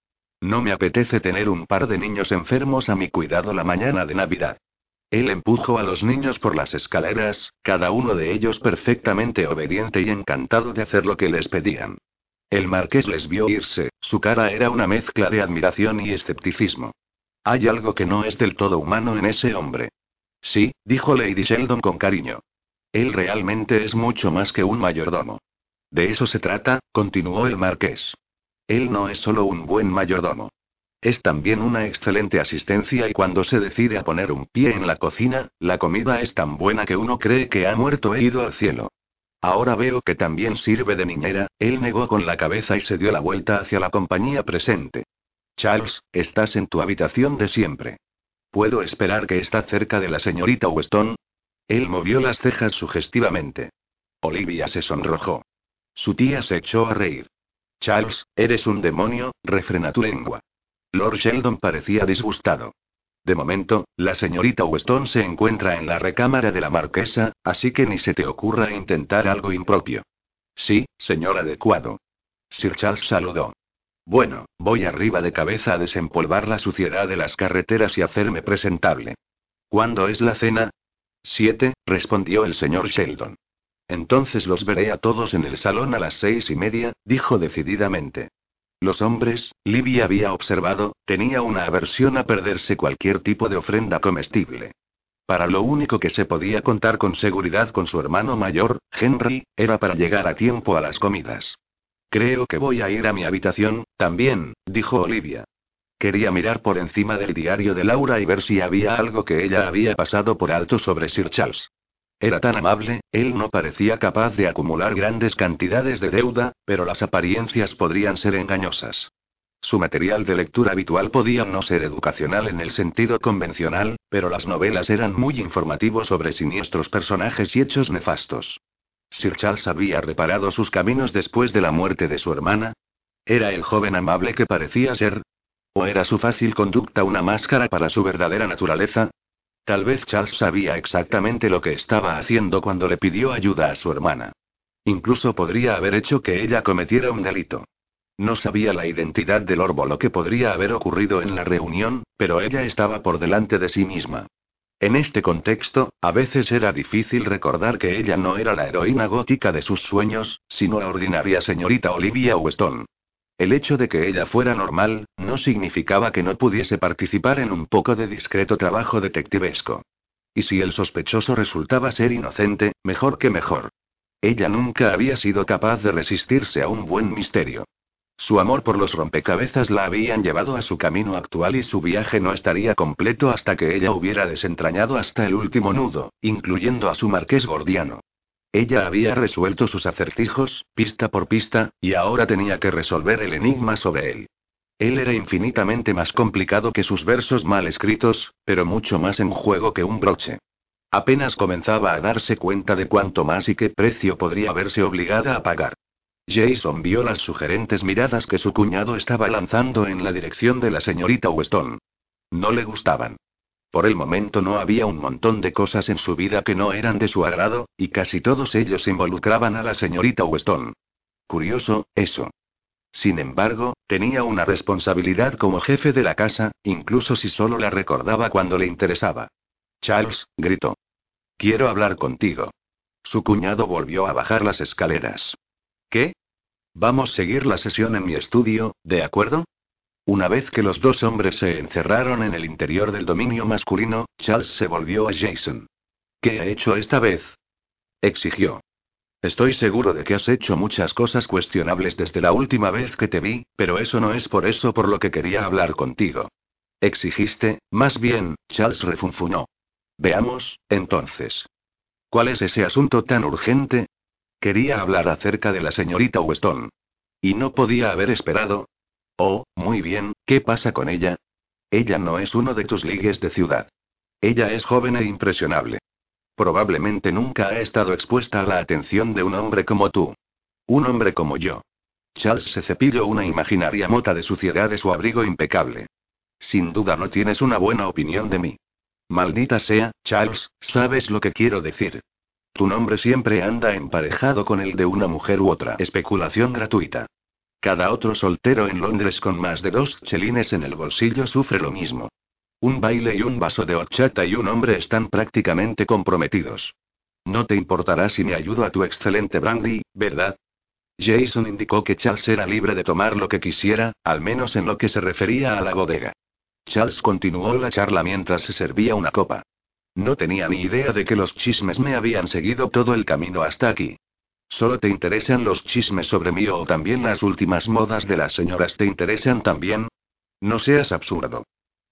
[SPEAKER 1] No me apetece tener un par de niños enfermos a mi cuidado la mañana de Navidad. Él empujó a los niños por las escaleras, cada uno de ellos perfectamente obediente y encantado de hacer lo que les pedían. El marqués les vio irse, su cara era una mezcla de admiración y escepticismo. Hay algo que no es del todo humano en ese hombre. Sí, dijo Lady Sheldon con cariño. Él realmente es mucho más que un mayordomo. De eso se trata, continuó el marqués. Él no es solo un buen mayordomo. Es también una excelente asistencia y cuando se decide a poner un pie en la cocina, la comida es tan buena que uno cree que ha muerto e ido al cielo. Ahora veo que también sirve de niñera, él negó con la cabeza y se dio la vuelta hacia la compañía presente. Charles, estás en tu habitación de siempre. ¿Puedo esperar que está cerca de la señorita Weston? Él movió las cejas sugestivamente. Olivia se sonrojó. Su tía se echó a reír. Charles, eres un demonio, refrena tu lengua. Lord Sheldon parecía disgustado. De momento, la señorita Weston se encuentra en la recámara de la marquesa, así que ni se te ocurra intentar algo impropio. Sí, señor adecuado. Sir Charles saludó. Bueno, voy arriba de cabeza a desempolvar la suciedad de las carreteras y hacerme presentable. ¿Cuándo es la cena? Siete, respondió el señor Sheldon. Entonces los veré a todos en el salón a las seis y media, dijo decididamente. Los hombres, Libby había observado, tenía una aversión a perderse cualquier tipo de ofrenda comestible. Para lo único que se podía contar con seguridad con su hermano mayor, Henry, era para llegar a tiempo a las comidas. Creo que voy a ir a mi habitación, también, dijo Olivia. Quería mirar por encima del diario de Laura y ver si había algo que ella había pasado por alto sobre Sir Charles. Era tan amable, él no parecía capaz de acumular grandes cantidades de deuda, pero las apariencias podrían ser engañosas. Su material de lectura habitual podía no ser educacional en el sentido convencional, pero las novelas eran muy informativos sobre siniestros personajes y hechos nefastos. Sir Charles había reparado sus caminos después de la muerte de su hermana. ¿Era el joven amable que parecía ser? ¿O era su fácil conducta una máscara para su verdadera naturaleza? Tal vez Charles sabía exactamente lo que estaba haciendo cuando le pidió ayuda a su hermana. Incluso podría haber hecho que ella cometiera un delito. No sabía la identidad del orbo lo que podría haber ocurrido en la reunión, pero ella estaba por delante de sí misma. En este contexto, a veces era difícil recordar que ella no era la heroína gótica de sus sueños, sino la ordinaria señorita Olivia Weston. El hecho de que ella fuera normal, no significaba que no pudiese participar en un poco de discreto trabajo detectivesco. Y si el sospechoso resultaba ser inocente, mejor que mejor. Ella nunca había sido capaz de resistirse a un buen misterio. Su amor por los rompecabezas la habían llevado a su camino actual y su viaje no estaría completo hasta que ella hubiera desentrañado hasta el último nudo, incluyendo a su marqués gordiano. Ella había resuelto sus acertijos, pista por pista, y ahora tenía que resolver el enigma sobre él. Él era infinitamente más complicado que sus versos mal escritos, pero mucho más en juego que un broche. Apenas comenzaba a darse cuenta de cuánto más y qué precio podría verse obligada a pagar. Jason vio las sugerentes miradas que su cuñado estaba lanzando en la dirección de la señorita Weston. No le gustaban. Por el momento no había un montón de cosas en su vida que no eran de su agrado, y casi todos ellos involucraban a la señorita Weston. Curioso, eso. Sin embargo, tenía una responsabilidad como jefe de la casa, incluso si solo la recordaba cuando le interesaba. Charles, gritó. Quiero hablar contigo. Su cuñado volvió a bajar las escaleras. ¿Qué? Vamos a seguir la sesión en mi estudio, ¿de acuerdo? Una vez que los dos hombres se encerraron en el interior del dominio masculino, Charles se volvió a Jason. ¿Qué ha hecho esta vez? exigió. Estoy seguro de que has hecho muchas cosas cuestionables desde la última vez que te vi, pero eso no es por eso por lo que quería hablar contigo. Exigiste, más bien, Charles refunfuñó. Veamos, entonces. ¿Cuál es ese asunto tan urgente? Quería hablar acerca de la señorita Weston. Y no podía haber esperado. Oh, muy bien, ¿qué pasa con ella? Ella no es uno de tus ligues de ciudad. Ella es joven e impresionable. Probablemente nunca ha estado expuesta a la atención de un hombre como tú. Un hombre como yo. Charles se cepilló una imaginaria mota de suciedad de su abrigo impecable. Sin duda no tienes una buena opinión de mí. Maldita sea, Charles, sabes lo que quiero decir. Tu nombre siempre anda emparejado con el de una mujer u otra. Especulación gratuita. Cada otro soltero en Londres con más de dos chelines en el bolsillo sufre lo mismo. Un baile y un vaso de horchata y un hombre están prácticamente comprometidos. No te importará si me ayudo a tu excelente brandy, ¿verdad? Jason indicó que Charles era libre de tomar lo que quisiera, al menos en lo que se refería a la bodega. Charles continuó la charla mientras se servía una copa. No tenía ni idea de que los chismes me habían seguido todo el camino hasta aquí. ¿Solo te interesan los chismes sobre mí o también las últimas modas de las señoras te interesan también? No seas absurdo.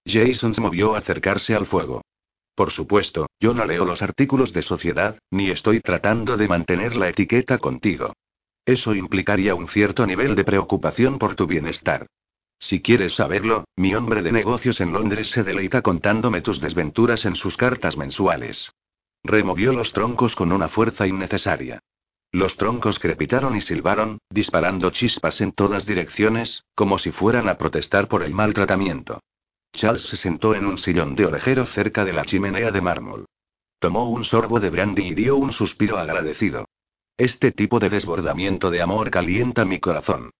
[SPEAKER 1] Jason se movió a acercarse al fuego. Por supuesto, yo no leo los artículos de sociedad, ni estoy tratando de mantener la etiqueta contigo. Eso implicaría un cierto nivel de preocupación por tu bienestar. Si quieres saberlo, mi hombre de negocios en Londres se deleita contándome tus desventuras en sus cartas mensuales. Removió los troncos con una fuerza innecesaria. Los troncos crepitaron y silbaron, disparando chispas en todas direcciones, como si fueran a protestar por el maltratamiento. Charles se sentó en un sillón de orejero cerca de la chimenea de mármol. Tomó un sorbo de brandy y dio un suspiro agradecido. Este tipo de desbordamiento de amor calienta mi corazón.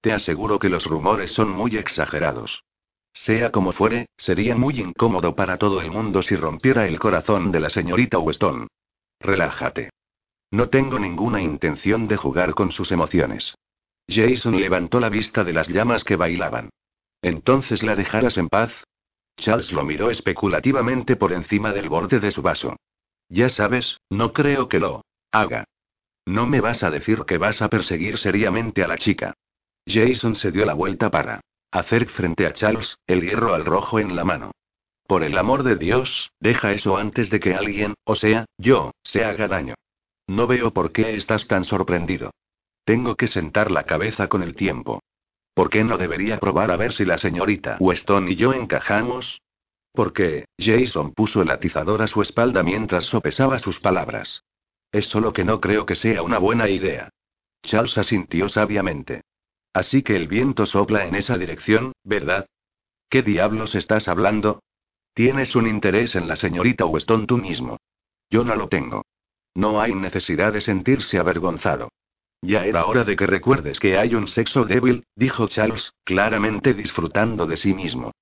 [SPEAKER 1] Te aseguro que los rumores son muy exagerados. Sea como fuere, sería muy incómodo para todo el mundo si rompiera el corazón de la señorita Weston. Relájate. No tengo ninguna intención de jugar con sus emociones. Jason levantó la vista de las llamas que bailaban. Entonces la dejarás en paz. Charles lo miró especulativamente por encima del borde de su vaso. Ya sabes, no creo que lo haga. No me vas a decir que vas a perseguir seriamente a la chica. Jason se dio la vuelta para hacer frente a Charles, el hierro al rojo en la mano. Por el amor de Dios, deja eso antes de que alguien, o sea, yo, se haga daño. No veo por qué estás tan sorprendido. Tengo que sentar la cabeza con el tiempo. ¿Por qué no debería probar a ver si la señorita Weston y yo encajamos? Porque, Jason puso el atizador a su espalda mientras sopesaba sus palabras. Es solo que no creo que sea una buena idea. Charles asintió sabiamente. Así que el viento sopla en esa dirección, ¿verdad? ¿Qué diablos estás hablando? Tienes un interés en la señorita Weston tú mismo. Yo no lo tengo. No hay necesidad de sentirse avergonzado. Ya era hora de que recuerdes que hay un sexo débil, dijo Charles, claramente disfrutando de sí mismo.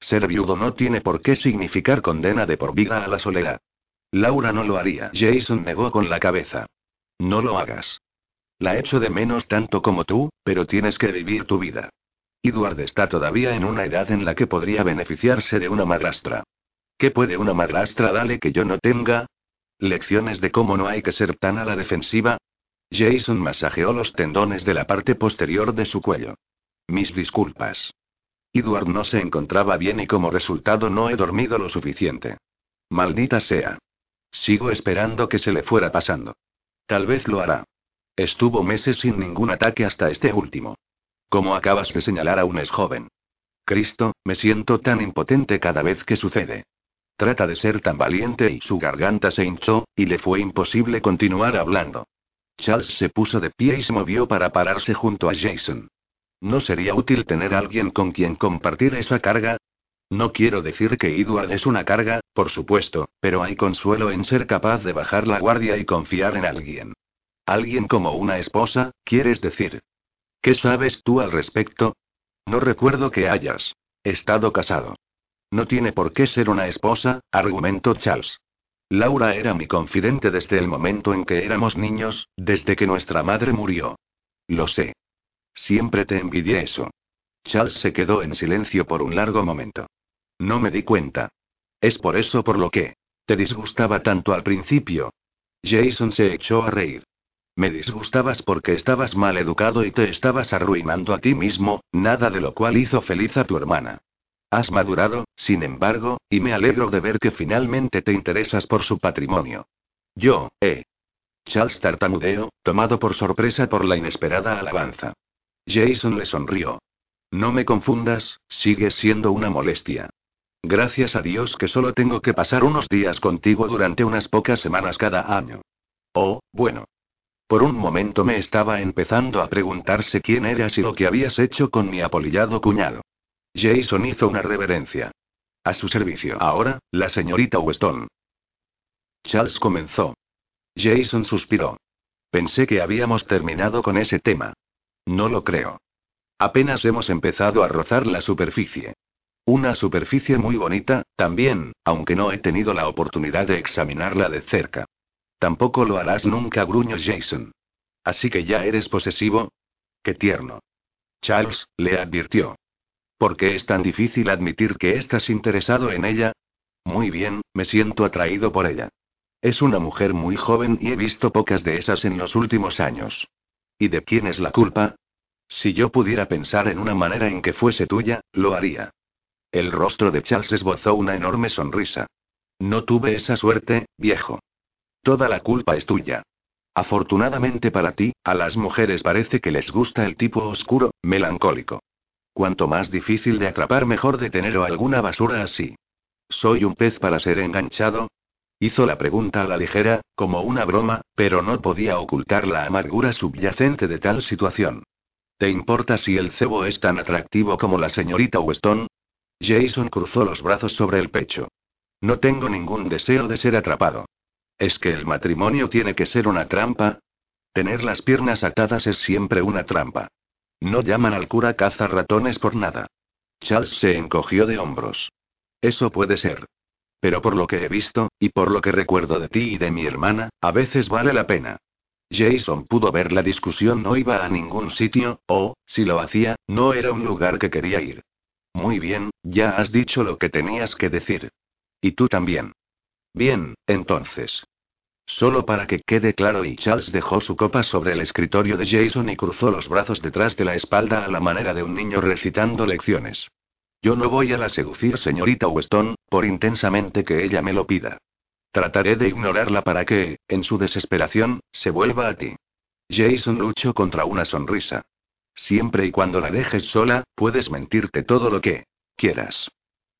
[SPEAKER 1] Ser viudo no tiene por qué significar condena de por vida a la soledad. Laura no lo haría. Jason negó con la cabeza. No lo hagas. La echo de menos tanto como tú, pero tienes que vivir tu vida. Edward está todavía en una edad en la que podría beneficiarse de una madrastra. ¿Qué puede una madrastra darle que yo no tenga? Lecciones de cómo no hay que ser tan a la defensiva. Jason masajeó los tendones de la parte posterior de su cuello. Mis disculpas. Edward no se encontraba bien y como resultado no he dormido lo suficiente. Maldita sea. Sigo esperando que se le fuera pasando. Tal vez lo hará. Estuvo meses sin ningún ataque hasta este último. Como acabas de señalar aún es joven. Cristo, me siento tan impotente cada vez que sucede. Trata de ser tan valiente y su garganta se hinchó, y le fue imposible continuar hablando. Charles se puso de pie y se movió para pararse junto a Jason. ¿No sería útil tener alguien con quien compartir esa carga? No quiero decir que Edward es una carga, por supuesto, pero hay consuelo en ser capaz de bajar la guardia y confiar en alguien. Alguien como una esposa, quieres decir. ¿Qué sabes tú al respecto? No recuerdo que hayas estado casado. No tiene por qué ser una esposa, argumentó Charles. Laura era mi confidente desde el momento en que éramos niños, desde que nuestra madre murió. Lo sé. Siempre te envidié eso. Charles se quedó en silencio por un largo momento. No me di cuenta. Es por eso por lo que. ¿Te disgustaba tanto al principio? Jason se echó a reír. Me disgustabas porque estabas mal educado y te estabas arruinando a ti mismo, nada de lo cual hizo feliz a tu hermana. Has madurado, sin embargo, y me alegro de ver que finalmente te interesas por su patrimonio. Yo, eh. Charles tartamudeó, tomado por sorpresa por la inesperada alabanza. Jason le sonrió. No me confundas, sigues siendo una molestia. Gracias a Dios que solo tengo que pasar unos días contigo durante unas pocas semanas cada año. Oh, bueno. Por un momento me estaba empezando a preguntarse quién eras y lo que habías hecho con mi apolillado cuñado. Jason hizo una reverencia. A su servicio. Ahora, la señorita Weston. Charles comenzó. Jason suspiró. Pensé que habíamos terminado con ese tema. No lo creo. Apenas hemos empezado a rozar la superficie. Una superficie muy bonita, también, aunque no he tenido la oportunidad de examinarla de cerca. Tampoco lo harás nunca, gruñó Jason. Así que ya eres posesivo. Qué tierno. Charles, le advirtió. ¿Por qué es tan difícil admitir que estás interesado en ella? Muy bien, me siento atraído por ella. Es una mujer muy joven y he visto pocas de esas en los últimos años. ¿Y de quién es la culpa? Si yo pudiera pensar en una manera en que fuese tuya, lo haría. El rostro de Charles esbozó una enorme sonrisa. No tuve esa suerte, viejo. Toda la culpa es tuya. Afortunadamente para ti, a las mujeres parece que les gusta el tipo oscuro, melancólico. Cuanto más difícil de atrapar, mejor de tener o alguna basura así. ¿Soy un pez para ser enganchado? Hizo la pregunta a la ligera, como una broma, pero no podía ocultar la amargura subyacente de tal situación. ¿Te importa si el cebo es tan atractivo como la señorita Weston? Jason cruzó los brazos sobre el pecho. No tengo ningún deseo de ser atrapado. ¿Es que el matrimonio tiene que ser una trampa? Tener las piernas atadas es siempre una trampa. No llaman al cura caza ratones por nada. Charles se encogió de hombros. Eso puede ser. Pero por lo que he visto, y por lo que recuerdo de ti y de mi hermana, a veces vale la pena. Jason pudo ver la discusión no iba a ningún sitio, o, si lo hacía, no era un lugar que quería ir. Muy bien, ya has dicho lo que tenías que decir. Y tú también. Bien, entonces. Solo para que quede claro y Charles dejó su copa sobre el escritorio de Jason y cruzó los brazos detrás de la espalda a la manera de un niño recitando lecciones. Yo no voy a la seducir señorita Weston, por intensamente que ella me lo pida. Trataré de ignorarla para que, en su desesperación, se vuelva a ti. Jason luchó contra una sonrisa. Siempre y cuando la dejes sola, puedes mentirte todo lo que quieras.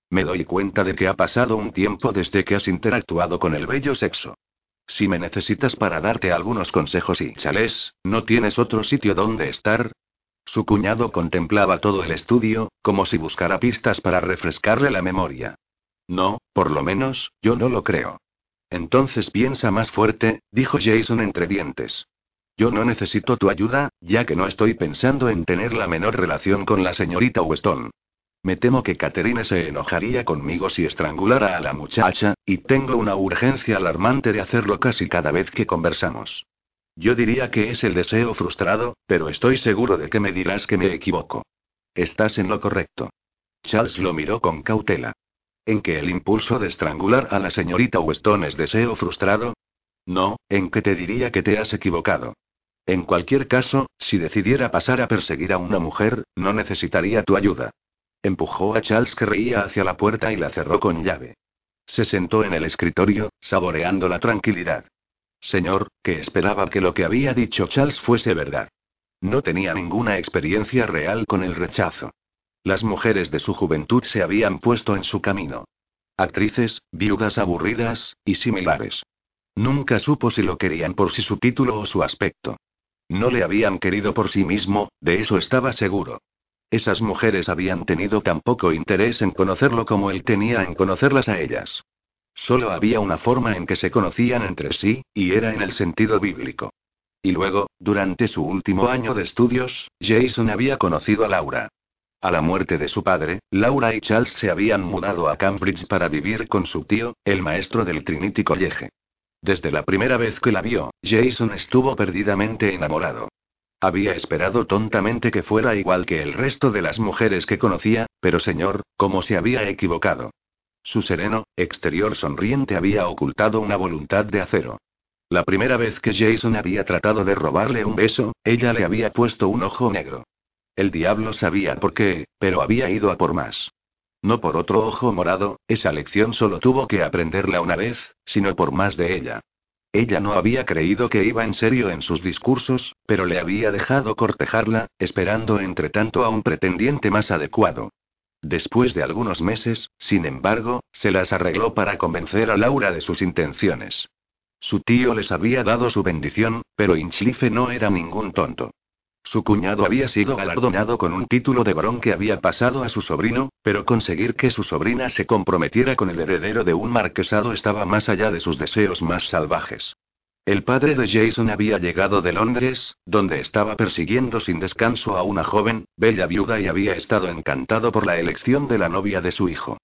[SPEAKER 1] Me doy cuenta de que ha pasado un tiempo desde que has interactuado con el bello sexo. Si me necesitas para darte algunos consejos y chalés, ¿no tienes otro sitio donde estar? Su cuñado contemplaba todo el estudio, como si buscara pistas para refrescarle la memoria. No, por lo menos, yo no lo creo. Entonces piensa más fuerte, dijo Jason entre dientes. Yo no necesito tu ayuda, ya que no estoy pensando en tener la menor relación con la señorita Weston. Me temo que Catherine se enojaría conmigo si estrangulara a la muchacha, y tengo una urgencia alarmante de hacerlo casi cada vez que conversamos. Yo diría que es el deseo frustrado, pero estoy seguro de que me dirás que me equivoco. Estás en lo correcto. Charles lo miró con cautela. ¿En que el impulso de estrangular a la señorita Weston es deseo frustrado? No, en que te diría que te has equivocado. En cualquier caso, si decidiera pasar a perseguir a una mujer, no necesitaría tu ayuda. Empujó a Charles que reía hacia la puerta y la cerró con llave. Se sentó en el escritorio, saboreando la tranquilidad. Señor, que esperaba que lo que había dicho Charles fuese verdad. No tenía ninguna experiencia real con el rechazo. Las mujeres de su juventud se habían puesto en su camino. Actrices, viudas aburridas, y similares. Nunca supo si lo querían por si su título o su aspecto. No le habían querido por sí mismo, de eso estaba seguro. Esas mujeres habían tenido tan poco interés en conocerlo como él tenía en conocerlas a ellas. Solo había una forma en que se conocían entre sí, y era en el sentido bíblico. Y luego, durante su último año de estudios, Jason había conocido a Laura. A la muerte de su padre, Laura y Charles se habían mudado a Cambridge para vivir con su tío, el maestro del Trinity College. Desde la primera vez que la vio, Jason estuvo perdidamente enamorado. Había esperado tontamente que fuera igual que el resto de las mujeres que conocía, pero señor, ¿cómo se había equivocado? Su sereno, exterior sonriente había ocultado una voluntad de acero. La primera vez que Jason había tratado de robarle un beso, ella le había puesto un ojo negro. El diablo sabía por qué, pero había ido a por más. No por otro ojo morado, esa lección solo tuvo que aprenderla una vez, sino por más de ella. Ella no había creído que iba en serio en sus discursos, pero le había dejado cortejarla, esperando entre tanto a un pretendiente más adecuado. Después de algunos meses, sin embargo, se las arregló para convencer a Laura de sus intenciones. Su tío les había dado su bendición, pero Inchlife no era ningún tonto. Su cuñado había sido galardonado con un título de varón que había pasado a su sobrino, pero conseguir que su sobrina se comprometiera con el heredero de un marquesado estaba más allá de sus deseos más salvajes. El padre de Jason había llegado de Londres, donde estaba persiguiendo sin descanso a una joven, bella viuda y había estado encantado por la elección de la novia de su hijo.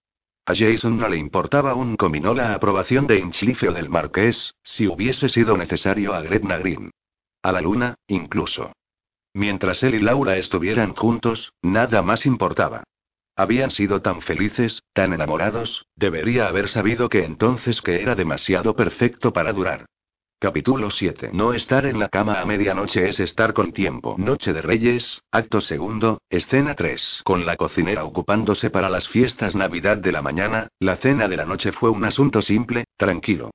[SPEAKER 1] A Jason no le importaba un comino la aprobación de Inchlife o del marqués, si hubiese sido necesario a Gretna Green. A la luna, incluso. Mientras él y Laura estuvieran juntos, nada más importaba. Habían sido tan felices, tan enamorados, debería haber sabido que entonces que era demasiado perfecto para durar. Capítulo 7. No estar en la cama a medianoche es estar con tiempo. Noche de Reyes, acto segundo, escena 3. Con la cocinera ocupándose para las fiestas Navidad de la mañana, la cena de la noche fue un asunto simple, tranquilo.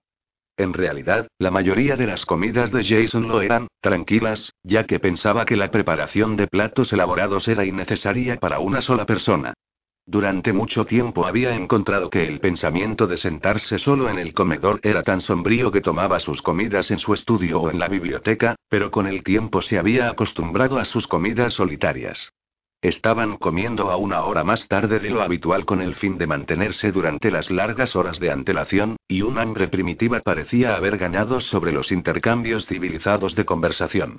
[SPEAKER 1] En realidad, la mayoría de las comidas de Jason lo eran, tranquilas, ya que pensaba que la preparación de platos elaborados era innecesaria para una sola persona. Durante mucho tiempo había encontrado que el pensamiento de sentarse solo en el comedor era tan sombrío que tomaba sus comidas en su estudio o en la biblioteca, pero con el tiempo se había acostumbrado a sus comidas solitarias. Estaban comiendo a una hora más tarde de lo habitual con el fin de mantenerse durante las largas horas de antelación, y un hambre primitiva parecía haber ganado sobre los intercambios civilizados de conversación.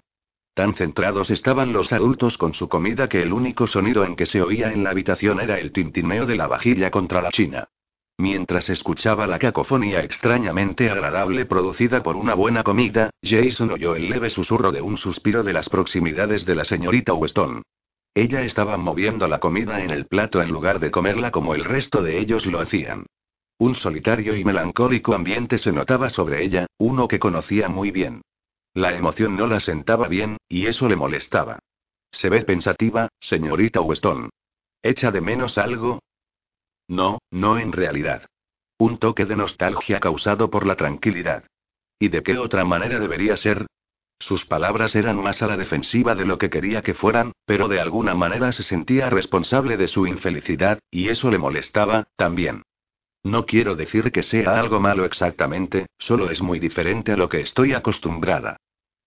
[SPEAKER 1] Tan centrados estaban los adultos con su comida que el único sonido en que se oía en la habitación era el tintineo de la vajilla contra la china. Mientras escuchaba la cacofonía extrañamente agradable producida por una buena comida, Jason oyó el leve susurro de un suspiro de las proximidades de la señorita Weston. Ella estaba moviendo la comida en el plato en lugar de comerla como el resto de ellos lo hacían. Un solitario y melancólico ambiente se notaba sobre ella, uno que conocía muy bien. La emoción no la sentaba bien, y eso le molestaba. Se ve pensativa, señorita Weston. ¿Echa de menos algo? No, no en realidad. Un toque de nostalgia causado por la tranquilidad. ¿Y de qué otra manera debería ser? Sus palabras eran más a la defensiva de lo que quería que fueran, pero de alguna manera se sentía responsable de su infelicidad, y eso le molestaba, también. No quiero decir que sea algo malo exactamente, solo es muy diferente a lo que estoy acostumbrada.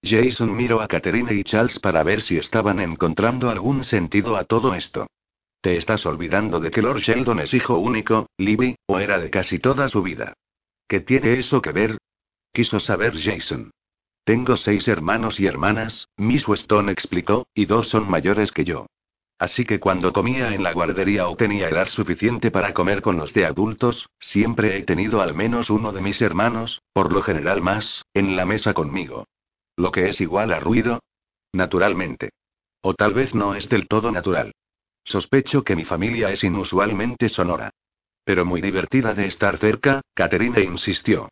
[SPEAKER 1] Jason miró a Catherine y Charles para ver si estaban encontrando algún sentido a todo esto. Te estás olvidando de que Lord Sheldon es hijo único, Libby, o era de casi toda su vida. ¿Qué tiene eso que ver? Quiso saber Jason. Tengo seis hermanos y hermanas, Miss Weston explicó, y dos son mayores que yo. Así que cuando comía en la guardería o tenía edad suficiente para comer con los de adultos, siempre he tenido al menos uno de mis hermanos, por lo general más, en la mesa conmigo. Lo que es igual a ruido. Naturalmente. O tal vez no es del todo natural. Sospecho que mi familia es inusualmente sonora. Pero muy divertida de estar cerca, Catherine insistió.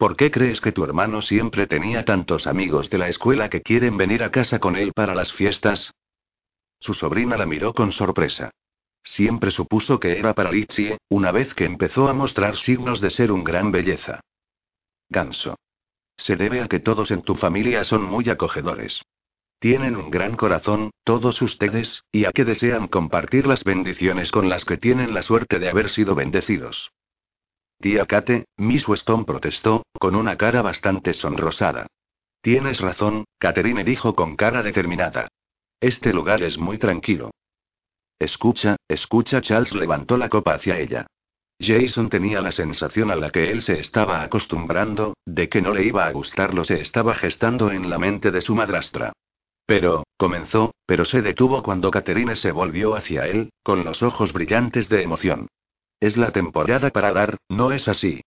[SPEAKER 1] ¿Por qué crees que tu hermano siempre tenía tantos amigos de la escuela que quieren venir a casa con él para las fiestas? Su sobrina la miró con sorpresa. Siempre supuso que era para Litzie, una vez que empezó a mostrar signos de ser un gran belleza. Ganso. Se debe a que todos en tu familia son muy acogedores. Tienen un gran corazón, todos ustedes, y a que desean compartir las bendiciones con las que tienen la suerte de haber sido bendecidos. Tía Kate, Miss Weston protestó, con una cara bastante sonrosada. Tienes razón, Catherine dijo con cara determinada. Este lugar es muy tranquilo. Escucha, escucha. Charles levantó la copa hacia ella. Jason tenía la sensación a la que él se estaba acostumbrando, de que no le iba a gustarlo se estaba gestando en la mente de su madrastra. Pero, comenzó, pero se detuvo cuando Catherine se volvió hacia él, con los ojos brillantes de emoción. Es la temporada para dar, ¿no es así?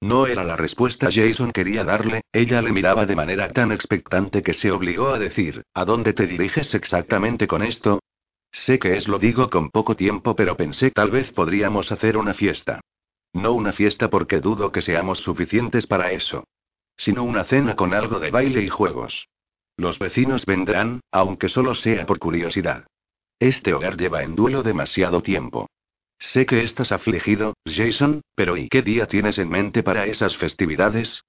[SPEAKER 1] No era la respuesta Jason quería darle, ella le miraba de manera tan expectante que se obligó a decir, ¿a dónde te diriges exactamente con esto? Sé que es lo digo con poco tiempo, pero pensé tal vez podríamos hacer una fiesta. No una fiesta porque dudo que seamos suficientes para eso. Sino una cena con algo de baile y juegos. Los vecinos vendrán, aunque solo sea por curiosidad. Este hogar lleva en duelo demasiado tiempo. Sé que estás afligido, Jason, pero ¿y qué día tienes en mente para esas festividades?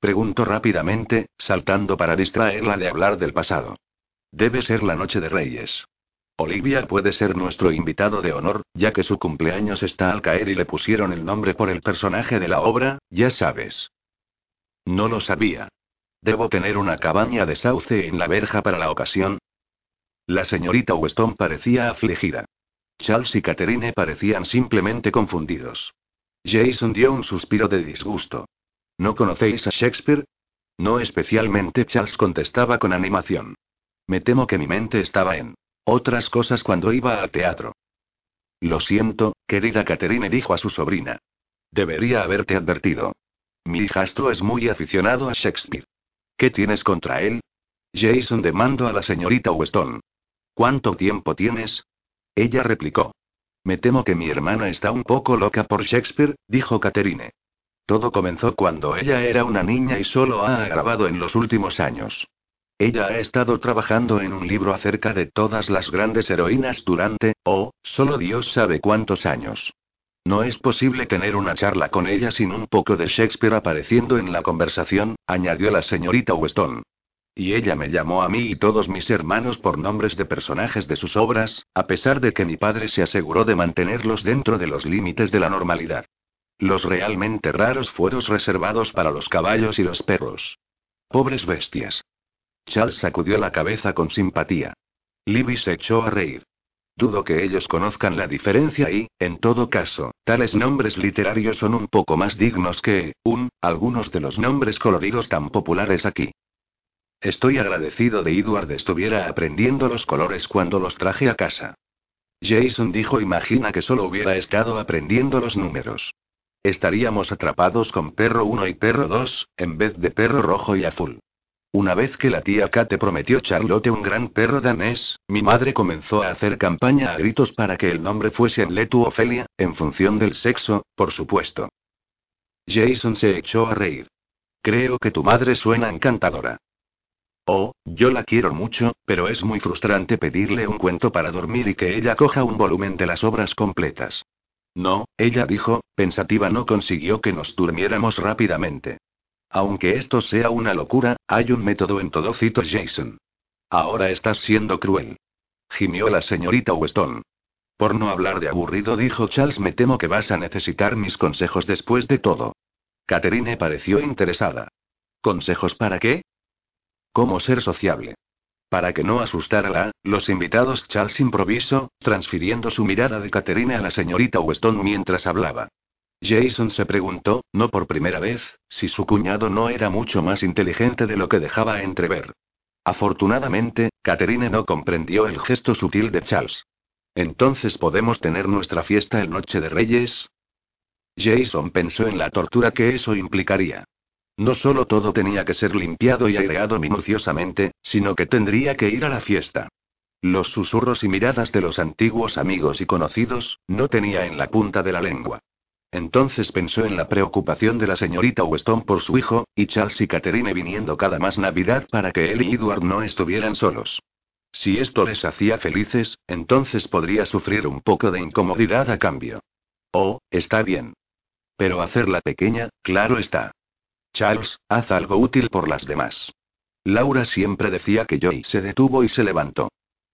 [SPEAKER 1] Preguntó rápidamente, saltando para distraerla de hablar del pasado. Debe ser la noche de Reyes. Olivia puede ser nuestro invitado de honor, ya que su cumpleaños está al caer y le pusieron el nombre por el personaje de la obra, ya sabes. No lo sabía. Debo tener una cabaña de sauce en la verja para la ocasión. La señorita Weston parecía afligida. Charles y Catherine parecían simplemente confundidos. Jason dio un suspiro de disgusto. ¿No conocéis a Shakespeare? No especialmente, Charles contestaba con animación. Me temo que mi mente estaba en otras cosas cuando iba al teatro. Lo siento, querida Catherine dijo a su sobrina. Debería haberte advertido. Mi hijastro es muy aficionado a Shakespeare. ¿Qué tienes contra él? Jason demandó a la señorita Weston. ¿Cuánto tiempo tienes? Ella replicó. Me temo que mi hermana está un poco loca por Shakespeare, dijo Catherine. Todo comenzó cuando ella era una niña y solo ha agravado en los últimos años. Ella ha estado trabajando en un libro acerca de todas las grandes heroínas durante, oh, solo Dios sabe cuántos años. No es posible tener una charla con ella sin un poco de Shakespeare apareciendo en la conversación, añadió la señorita Weston. Y ella me llamó a mí y todos mis hermanos por nombres de personajes de sus obras, a pesar de que mi padre se aseguró de mantenerlos dentro de los límites de la normalidad. Los realmente raros fueron reservados para los caballos y los perros. Pobres bestias. Charles sacudió la cabeza con simpatía. Libby se echó a reír. Dudo que ellos conozcan la diferencia y, en todo caso, tales nombres literarios son un poco más dignos que, un, algunos de los nombres coloridos tan populares aquí. Estoy agradecido de Edward estuviera aprendiendo los colores cuando los traje a casa. Jason dijo imagina que solo hubiera estado aprendiendo los números. Estaríamos atrapados con perro 1 y perro 2, en vez de perro rojo y azul. Una vez que la tía Kate prometió Charlotte un gran perro danés, mi madre comenzó a hacer campaña a gritos para que el nombre fuese Letu Ofelia, en función del sexo, por supuesto. Jason se echó a reír. Creo que tu madre suena encantadora. Oh, yo la quiero mucho, pero es muy frustrante pedirle un cuento para dormir y que ella coja un volumen de las obras completas. No, ella dijo, pensativa no consiguió que nos durmiéramos rápidamente. Aunque esto sea una locura, hay un método en todo cito Jason. Ahora estás siendo cruel. Gimió la señorita Weston. Por no hablar de aburrido, dijo Charles, me temo que vas a necesitar mis consejos después de todo. Catherine pareció interesada. ¿Consejos para qué? Cómo ser sociable. Para que no asustara a los invitados, Charles improvisó, transfiriendo su mirada de Catherine a la señorita Weston mientras hablaba. Jason se preguntó, no por primera vez, si su cuñado no era mucho más inteligente de lo que dejaba entrever. Afortunadamente, Catherine no comprendió el gesto sutil de Charles. Entonces podemos tener nuestra fiesta el Noche de Reyes. Jason pensó en la tortura que eso implicaría. No solo todo tenía que ser limpiado y aireado minuciosamente, sino que tendría que ir a la fiesta. Los susurros y miradas de los antiguos amigos y conocidos, no tenía en la punta de la lengua. Entonces pensó en la preocupación de la señorita Weston por su hijo, y Charles y Catherine viniendo cada más Navidad para que él y Edward no estuvieran solos. Si esto les hacía felices, entonces podría sufrir un poco de incomodidad a cambio. Oh, está bien. Pero hacerla pequeña, claro está. Charles, haz algo útil por las demás. Laura siempre decía que Joy se detuvo y se levantó.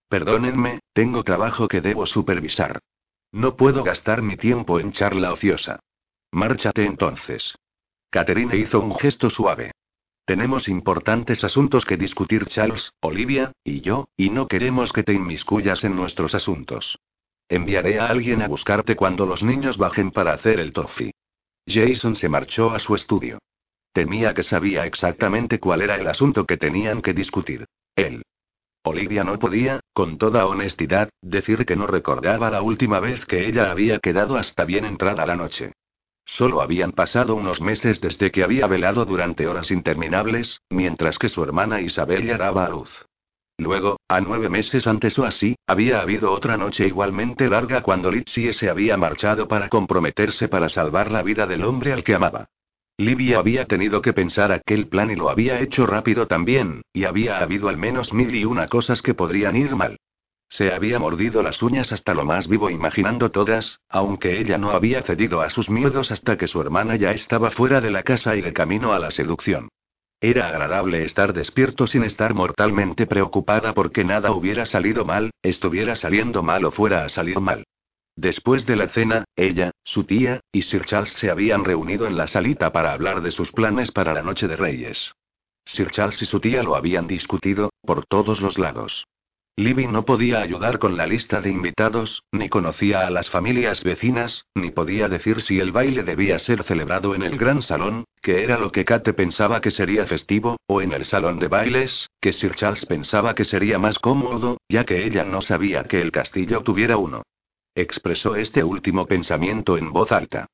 [SPEAKER 1] Perdónenme, tengo trabajo que debo supervisar. No puedo gastar mi tiempo en charla ociosa. Márchate entonces. Catherine hizo un gesto suave. Tenemos importantes asuntos que discutir Charles, Olivia, y yo, y no queremos que te inmiscuyas en nuestros asuntos. Enviaré a alguien a buscarte cuando los niños bajen para hacer el toffee. Jason se marchó a su estudio. Temía que sabía exactamente cuál era el asunto que tenían que discutir. Él. Olivia no podía, con toda honestidad, decir que no recordaba la última vez que ella había quedado hasta bien entrada la noche. Solo habían pasado unos meses desde que había velado durante horas interminables, mientras que su hermana Isabel ya daba a luz. Luego, a nueve meses antes o así, había habido otra noche igualmente larga cuando Litsie se había marchado para comprometerse para salvar la vida del hombre al que amaba. Livia había tenido que pensar aquel plan y lo había hecho rápido también, y había habido al menos mil y una cosas que podrían ir mal. Se había mordido las uñas hasta lo más vivo imaginando todas, aunque ella no había cedido a sus miedos hasta que su hermana ya estaba fuera de la casa y de camino a la seducción. Era agradable estar despierto sin estar mortalmente preocupada porque nada hubiera salido mal, estuviera saliendo mal o fuera a salir mal. Después de la cena, ella, su tía, y Sir Charles se habían reunido en la salita para hablar de sus planes para la noche de Reyes. Sir Charles y su tía lo habían discutido, por todos los lados. Libby no podía ayudar con la lista de invitados, ni conocía a las familias vecinas, ni podía decir si el baile debía ser celebrado en el gran salón, que era lo que Kate pensaba que sería festivo, o en el salón de bailes, que Sir Charles pensaba que sería más cómodo, ya que ella no sabía que el castillo tuviera uno. Expresó este último pensamiento en voz alta.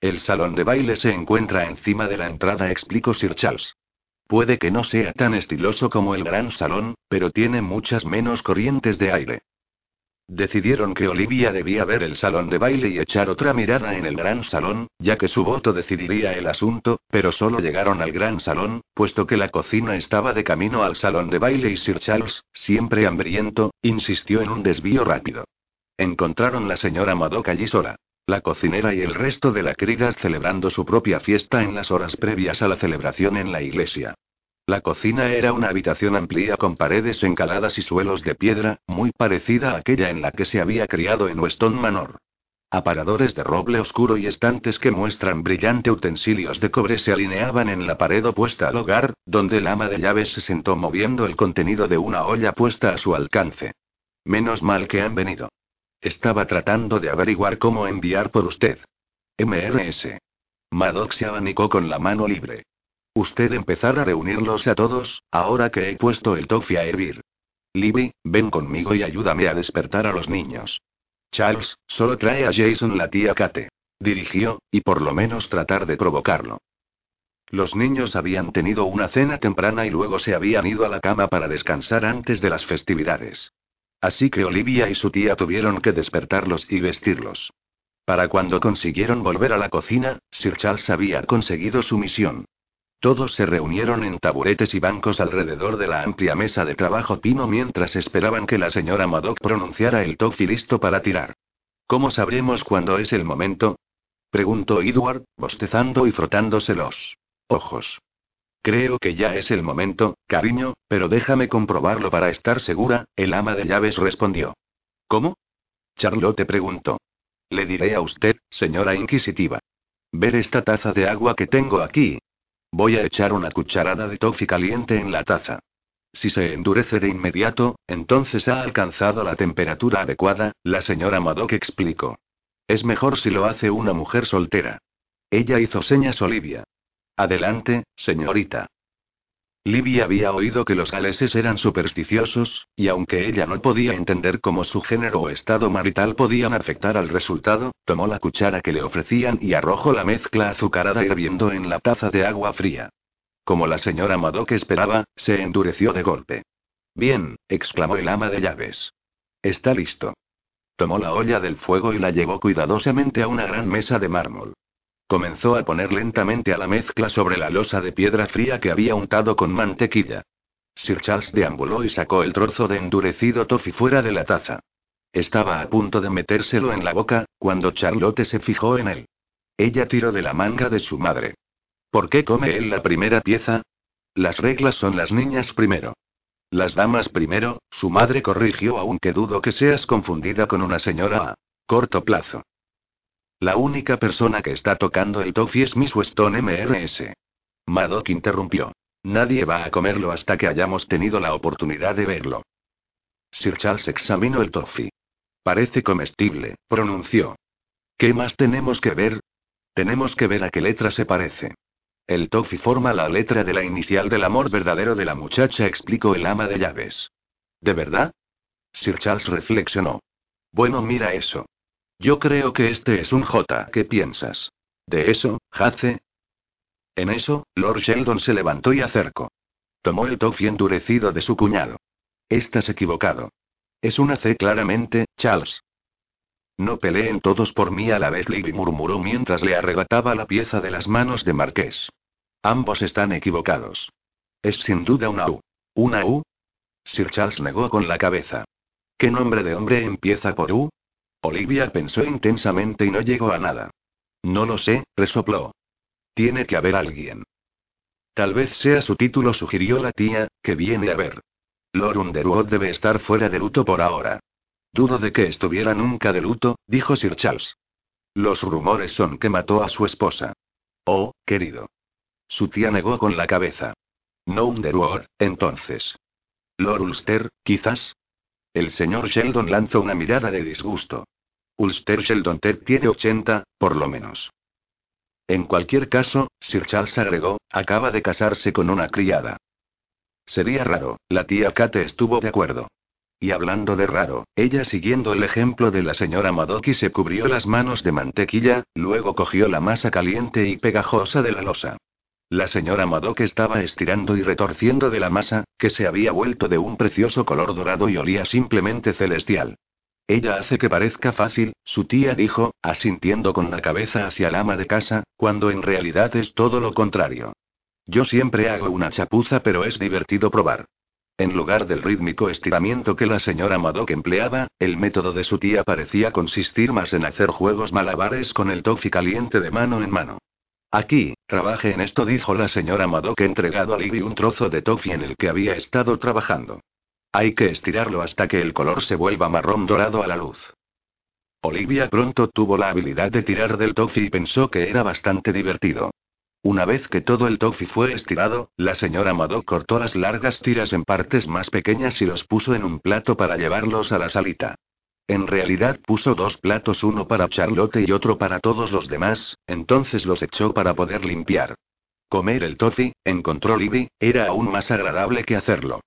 [SPEAKER 1] El salón de baile se encuentra encima de la entrada, explicó Sir Charles. Puede que no sea tan estiloso como el gran salón, pero tiene muchas menos corrientes de aire. Decidieron que Olivia debía ver el salón de baile y echar otra mirada en el gran salón, ya que su voto decidiría el asunto, pero solo llegaron al gran salón, puesto que la cocina estaba de camino al salón de baile y Sir Charles, siempre hambriento, insistió en un desvío rápido. Encontraron la señora Madoc allí sola. La cocinera y el resto de la cridas celebrando su propia fiesta en las horas previas a la celebración en la iglesia. La cocina era una habitación amplia con paredes encaladas y suelos de piedra, muy parecida a aquella en la que se había criado en Weston Manor. Aparadores de roble oscuro y estantes que muestran brillante utensilios de cobre se alineaban en la pared opuesta al hogar, donde el ama de llaves se sentó moviendo el contenido de una olla puesta a su alcance. Menos mal que han venido. Estaba tratando de averiguar cómo enviar por usted. MRS. Maddox se abanicó con la mano libre. Usted empezar a reunirlos a todos, ahora que he puesto el toffee a hervir. Libby, ven conmigo y ayúdame a despertar a los niños. Charles, solo trae a Jason la tía Kate. Dirigió, y por lo menos tratar de provocarlo. Los niños habían tenido una cena temprana y luego se habían ido a la cama para descansar antes de las festividades. Así que Olivia y su tía tuvieron que despertarlos y vestirlos. Para cuando consiguieron volver a la cocina, Sir Charles había conseguido su misión. Todos se reunieron en taburetes y bancos alrededor de la amplia mesa de trabajo pino mientras esperaban que la señora Madoc pronunciara el toque listo para tirar. ¿Cómo sabremos cuándo es el momento? preguntó Edward, bostezando y frotándose los ojos. Creo que ya es el momento, cariño, pero déjame comprobarlo para estar segura, el ama de llaves respondió. ¿Cómo? Charlotte preguntó. Le diré a usted, señora inquisitiva. Ver esta taza de agua que tengo aquí. Voy a echar una cucharada de toffee caliente en la taza. Si se endurece de inmediato, entonces ha alcanzado la temperatura adecuada, la señora Madoc explicó. Es mejor si lo hace una mujer soltera. Ella hizo señas Olivia. Adelante, señorita. Livia había oído que los galeses eran supersticiosos, y aunque ella no podía entender cómo su género o estado marital podían afectar al resultado, tomó la cuchara que le ofrecían y arrojó la mezcla azucarada hirviendo en la taza de agua fría. Como la señora Madoc esperaba, se endureció de golpe. Bien, exclamó el ama de llaves. Está listo. Tomó la olla del fuego y la llevó cuidadosamente a una gran mesa de mármol. Comenzó a poner lentamente a la mezcla sobre la losa de piedra fría que había untado con mantequilla. Sir Charles deambuló y sacó el trozo de endurecido toffee fuera de la taza. Estaba a punto de metérselo en la boca, cuando Charlotte se fijó en él. Ella tiró de la manga de su madre. ¿Por qué come él la primera pieza? Las reglas son las niñas primero. Las damas primero, su madre corrigió aunque dudo que seas confundida con una señora a corto plazo. La única persona que está tocando el toffee es Miss Weston MRS. Madoc interrumpió. Nadie va a comerlo hasta que hayamos tenido la oportunidad de verlo. Sir Charles examinó el toffee. Parece comestible, pronunció. ¿Qué más tenemos que ver? Tenemos que ver a qué letra se parece. El toffee forma la letra de la inicial del amor verdadero de la muchacha, explicó el ama de llaves. ¿De verdad? Sir Charles reflexionó. Bueno, mira eso. Yo creo que este es un J. ¿Qué piensas? ¿De eso, Jace? En eso, Lord Sheldon se levantó y acercó. Tomó el toffee endurecido de su cuñado. Estás equivocado. Es una C claramente, Charles. No peleen todos por mí a la vez, Libby murmuró mientras le arrebataba la pieza de las manos de Marqués. Ambos están equivocados. Es sin duda una U. ¿Una U? Sir Charles negó con la cabeza. ¿Qué nombre de hombre empieza por U? Olivia pensó intensamente y no llegó a nada. No lo sé, resopló. Tiene que haber alguien. Tal vez sea su título, sugirió la tía, que viene a ver. Lord Underwood debe estar fuera de luto por ahora. Dudo de que estuviera nunca de luto, dijo Sir Charles. Los rumores son que mató a su esposa. Oh, querido. Su tía negó con la cabeza. No Underwood, entonces. Lord Ulster, quizás. El señor Sheldon lanzó una mirada de disgusto. Ulster Sheldon Ted tiene 80, por lo menos. En cualquier caso, Sir Charles agregó, acaba de casarse con una criada. Sería raro, la tía Kate estuvo de acuerdo. Y hablando de raro, ella siguiendo el ejemplo de la señora Madoki se cubrió las manos de mantequilla, luego cogió la masa caliente y pegajosa de la losa. La señora Madoc estaba estirando y retorciendo de la masa, que se había vuelto de un precioso color dorado y olía simplemente celestial. Ella hace que parezca fácil, su tía dijo, asintiendo con la cabeza hacia el ama de casa, cuando en realidad es todo lo contrario. Yo siempre hago una chapuza, pero es divertido probar. En lugar del rítmico estiramiento que la señora Madoc empleaba, el método de su tía parecía consistir más en hacer juegos malabares con el toffee caliente de mano en mano. Aquí, trabaje en esto, dijo la señora Madoc entregado a Libby un trozo de toffee en el que había estado trabajando. Hay que estirarlo hasta que el color se vuelva marrón dorado a la luz. Olivia pronto tuvo la habilidad de tirar del toffee y pensó que era bastante divertido. Una vez que todo el toffee fue estirado, la señora Madoc cortó las largas tiras en partes más pequeñas y los puso en un plato para llevarlos a la salita. En realidad puso dos platos, uno para Charlotte y otro para todos los demás, entonces los echó para poder limpiar. Comer el toffee, encontró Libby, era aún más agradable que hacerlo.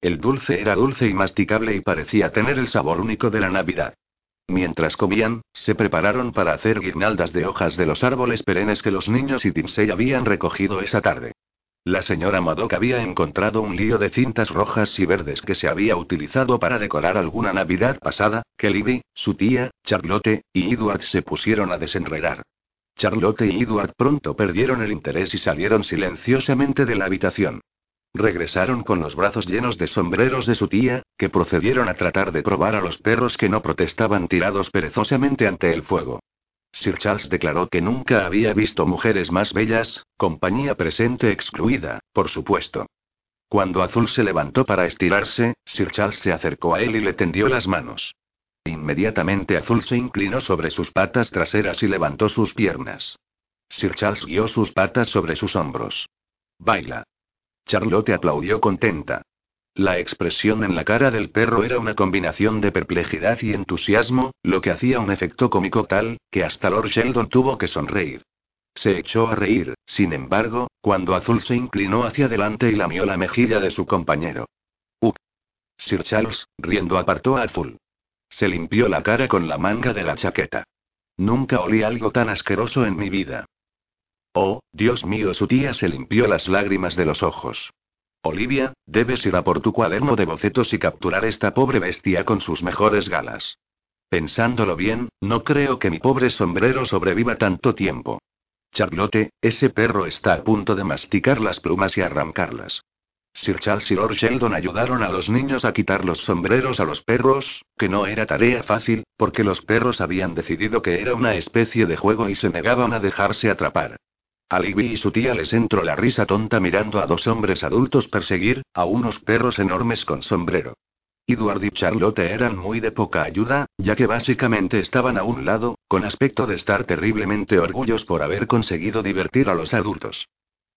[SPEAKER 1] El dulce era dulce y masticable y parecía tener el sabor único de la Navidad. Mientras comían, se prepararon para hacer guirnaldas de hojas de los árboles perennes que los niños y Timsey habían recogido esa tarde. La señora Madoc había encontrado un lío de cintas rojas y verdes que se había utilizado para decorar alguna Navidad pasada, que Libby, su tía, Charlotte, y Edward se pusieron a desenredar. Charlotte y Edward pronto perdieron el interés y salieron silenciosamente de la habitación. Regresaron con los brazos llenos de sombreros de su tía, que procedieron a tratar de probar a los perros que no protestaban tirados perezosamente ante el fuego. Sir Charles declaró que nunca había visto mujeres más bellas, compañía presente excluida, por supuesto. Cuando Azul se levantó para estirarse, Sir Charles se acercó a él y le tendió las manos. Inmediatamente Azul se inclinó sobre sus patas traseras y levantó sus piernas. Sir Charles guió sus patas sobre sus hombros. Baila. Charlotte aplaudió contenta. La expresión en la cara del perro era una combinación de perplejidad y entusiasmo, lo que hacía un efecto cómico tal, que hasta Lord Sheldon tuvo que sonreír. Se echó a reír, sin embargo, cuando Azul se inclinó hacia adelante y lamió la mejilla de su compañero. ¡Uh! Sir Charles, riendo, apartó a Azul. Se limpió la cara con la manga de la chaqueta. Nunca olí algo tan asqueroso en mi vida. Oh, Dios mío, su tía se limpió las lágrimas de los ojos. Olivia, debes ir a por tu cuaderno de bocetos y capturar esta pobre bestia con sus mejores galas. Pensándolo bien, no creo que mi pobre sombrero sobreviva tanto tiempo. Charlotte, ese perro está a punto de masticar las plumas y arrancarlas. Sir Charles y Lord Sheldon ayudaron a los niños a quitar los sombreros a los perros, que no era tarea fácil, porque los perros habían decidido que era una especie de juego y se negaban a dejarse atrapar. A y su tía les entró la risa tonta mirando a dos hombres adultos perseguir a unos perros enormes con sombrero. Edward y Charlotte eran muy de poca ayuda, ya que básicamente estaban a un lado, con aspecto de estar terriblemente orgullosos por haber conseguido divertir a los adultos.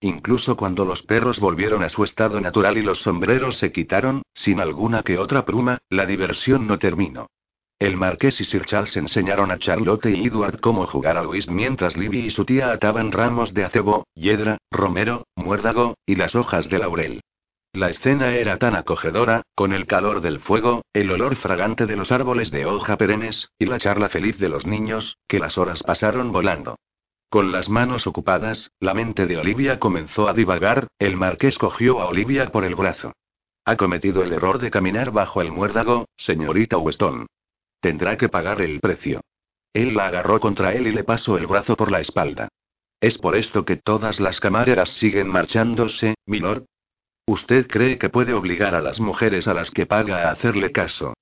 [SPEAKER 1] Incluso cuando los perros volvieron a su estado natural y los sombreros se quitaron, sin alguna que otra pluma, la diversión no terminó. El marqués y Sir Charles enseñaron a Charlotte y Edward cómo jugar a Luis mientras Libby y su tía ataban ramos de acebo, hiedra, romero, muérdago, y las hojas de laurel. La escena era tan acogedora, con el calor del fuego, el olor fragante de los árboles de hoja perennes, y la charla feliz de los niños, que las horas pasaron volando. Con las manos ocupadas, la mente de Olivia comenzó a divagar, el marqués cogió a Olivia por el brazo. Ha cometido el error de caminar bajo el muérdago, señorita Weston. Tendrá que pagar el precio. Él la agarró contra él y le pasó el brazo por la espalda. ¿Es por esto que todas las camareras siguen marchándose, milord? ¿Usted cree que puede obligar a las mujeres a las que paga a hacerle caso?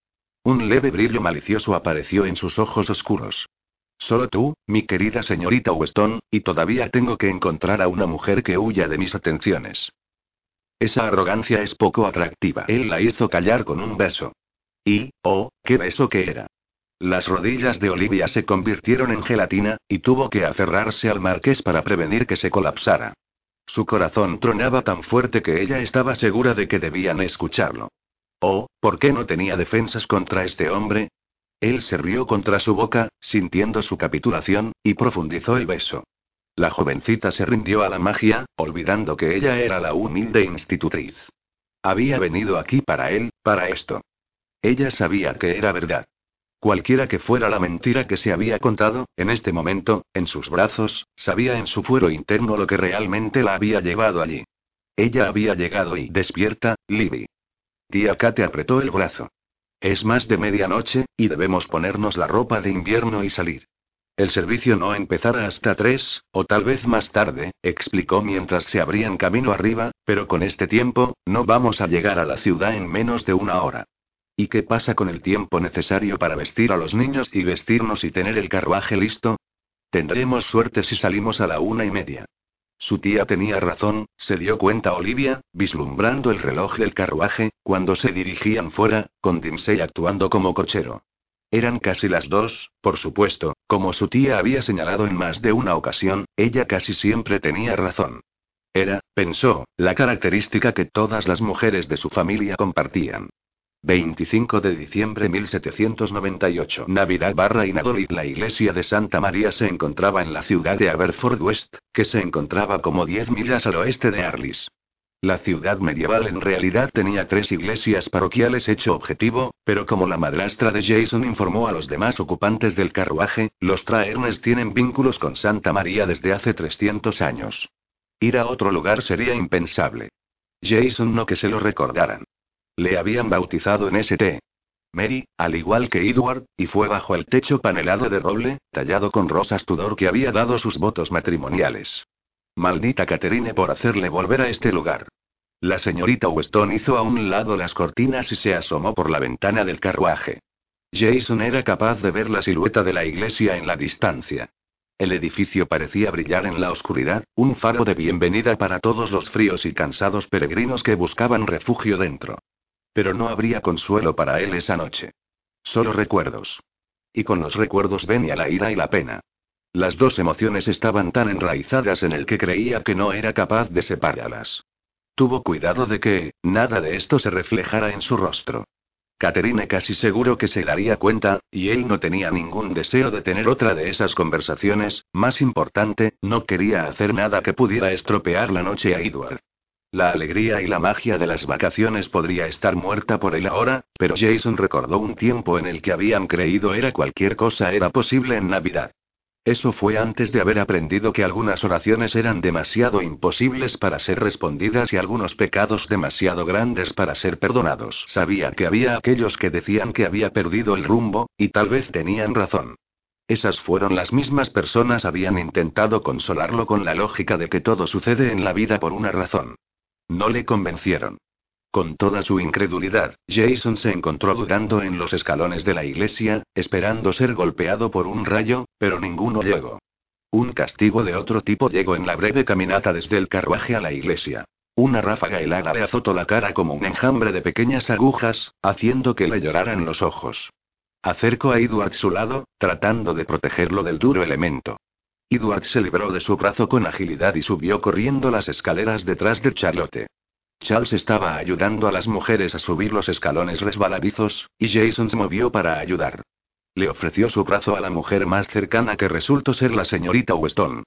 [SPEAKER 1] Un leve brillo malicioso apareció en sus ojos oscuros. Solo tú, mi querida señorita Weston, y todavía tengo que encontrar a una mujer que huya de mis atenciones. Esa arrogancia es poco atractiva. Él la hizo callar con un beso. Y, oh, qué beso que era. Las rodillas de Olivia se convirtieron en gelatina, y tuvo que aferrarse al marqués para prevenir que se colapsara. Su corazón tronaba tan fuerte que ella estaba segura de que debían escucharlo. Oh, ¿por qué no tenía defensas contra este hombre? Él se rió contra su boca, sintiendo su capitulación, y profundizó el beso. La jovencita se rindió a la magia, olvidando que ella era la humilde institutriz. Había venido aquí para él, para esto. Ella sabía que era verdad. Cualquiera que fuera la mentira que se había contado, en este momento, en sus brazos, sabía en su fuero interno lo que realmente la había llevado allí. Ella había llegado y despierta, Libby. Tía Kate apretó el brazo. Es más de medianoche, y debemos ponernos la ropa de invierno y salir. El servicio no empezará hasta tres, o tal vez más tarde, explicó mientras se abrían camino arriba, pero con este tiempo, no vamos a llegar a la ciudad en menos de una hora. ¿Y qué pasa con el tiempo necesario para vestir a los niños y vestirnos y tener el carruaje listo? Tendremos suerte si salimos a la una y media. Su tía tenía razón, se dio cuenta Olivia, vislumbrando el reloj del carruaje, cuando se dirigían fuera, con Dimsey actuando como cochero. Eran casi las dos, por supuesto, como su tía había señalado en más de una ocasión, ella casi siempre tenía razón. Era, pensó, la característica que todas las mujeres de su familia compartían. 25 de diciembre 1798. Navidad barra Inadolid. La iglesia de Santa María se encontraba en la ciudad de Aberford West, que se encontraba como 10 millas al oeste de Arlis. La ciudad medieval en realidad tenía tres iglesias parroquiales hecho objetivo, pero como la madrastra de Jason informó a los demás ocupantes del carruaje, los Traernes tienen vínculos con Santa María desde hace 300 años. Ir a otro lugar sería impensable. Jason no que se lo recordaran. Le habían bautizado en St. Mary, al igual que Edward, y fue bajo el techo panelado de roble, tallado con rosas Tudor que había dado sus votos matrimoniales. Maldita Catherine por hacerle volver a este lugar. La señorita Weston hizo a un lado las cortinas y se asomó por la ventana del carruaje. Jason era capaz de ver la silueta de la iglesia en la distancia. El edificio parecía brillar en la oscuridad, un faro de bienvenida para todos los fríos y cansados peregrinos que buscaban refugio dentro. Pero no habría consuelo para él esa noche. Solo recuerdos. Y con los recuerdos venía la ira y la pena. Las dos emociones estaban tan enraizadas en el que creía que no era capaz de separarlas. Tuvo cuidado de que, nada de esto se reflejara en su rostro. Catherine casi seguro que se daría cuenta, y él no tenía ningún deseo de tener otra de esas conversaciones, más importante, no quería hacer nada que pudiera estropear la noche a Edward. La alegría y la magia de las vacaciones podría estar muerta por él ahora, pero Jason recordó un tiempo en el que habían creído era cualquier cosa era posible en Navidad. Eso fue antes de haber aprendido que algunas oraciones eran demasiado imposibles para ser respondidas y algunos pecados demasiado grandes para ser perdonados. Sabía que había aquellos que decían que había perdido el rumbo, y tal vez tenían razón. Esas fueron las mismas personas habían intentado consolarlo con la lógica de que todo sucede en la vida por una razón. No le convencieron. Con toda su incredulidad, Jason se encontró dudando en los escalones de la iglesia, esperando ser golpeado por un rayo, pero ninguno llegó. Un castigo de otro tipo llegó en la breve caminata desde el carruaje a la iglesia. Una ráfaga helada le azotó la cara como un enjambre de pequeñas agujas, haciendo que le lloraran los ojos. Acercó a Edward su lado, tratando de protegerlo del duro elemento. Edward se libró de su brazo con agilidad y subió corriendo las escaleras detrás de Charlotte. Charles estaba ayudando a las mujeres a subir los escalones resbaladizos, y Jason se movió para ayudar. Le ofreció su brazo a la mujer más cercana que resultó ser la señorita Weston.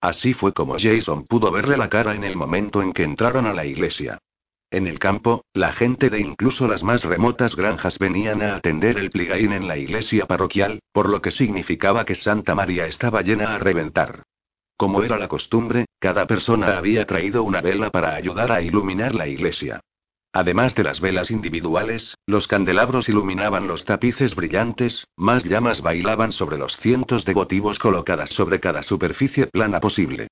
[SPEAKER 1] Así fue como Jason pudo verle la cara en el momento en que entraron a la iglesia. En el campo, la gente de incluso las más remotas granjas venían a atender el pligaín en la iglesia parroquial, por lo que significaba que Santa María estaba llena a reventar. Como era la costumbre, cada persona había traído una vela para ayudar a iluminar la iglesia. Además de las velas individuales, los candelabros iluminaban los tapices brillantes, más llamas bailaban sobre los cientos de votivos colocadas sobre cada superficie plana posible.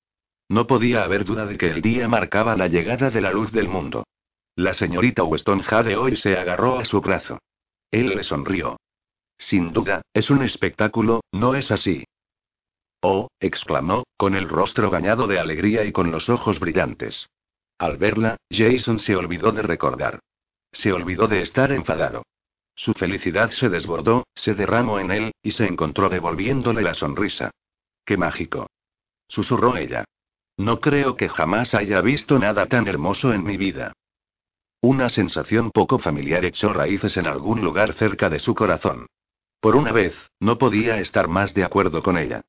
[SPEAKER 1] No podía haber duda de que el día marcaba la llegada de la luz del mundo. La señorita Weston Jade hoy se agarró a su brazo. Él le sonrió. Sin duda, es un espectáculo, ¿no es así? Oh, exclamó, con el rostro gañado de alegría y con los ojos brillantes. Al verla, Jason se olvidó de recordar. Se olvidó de estar enfadado. Su felicidad se desbordó, se derramó en él, y se encontró devolviéndole la sonrisa. ¡Qué mágico! susurró ella. No creo que jamás haya visto nada tan hermoso en mi vida. Una sensación poco familiar echó raíces en algún lugar cerca de su corazón. Por una vez, no podía estar más de acuerdo con ella.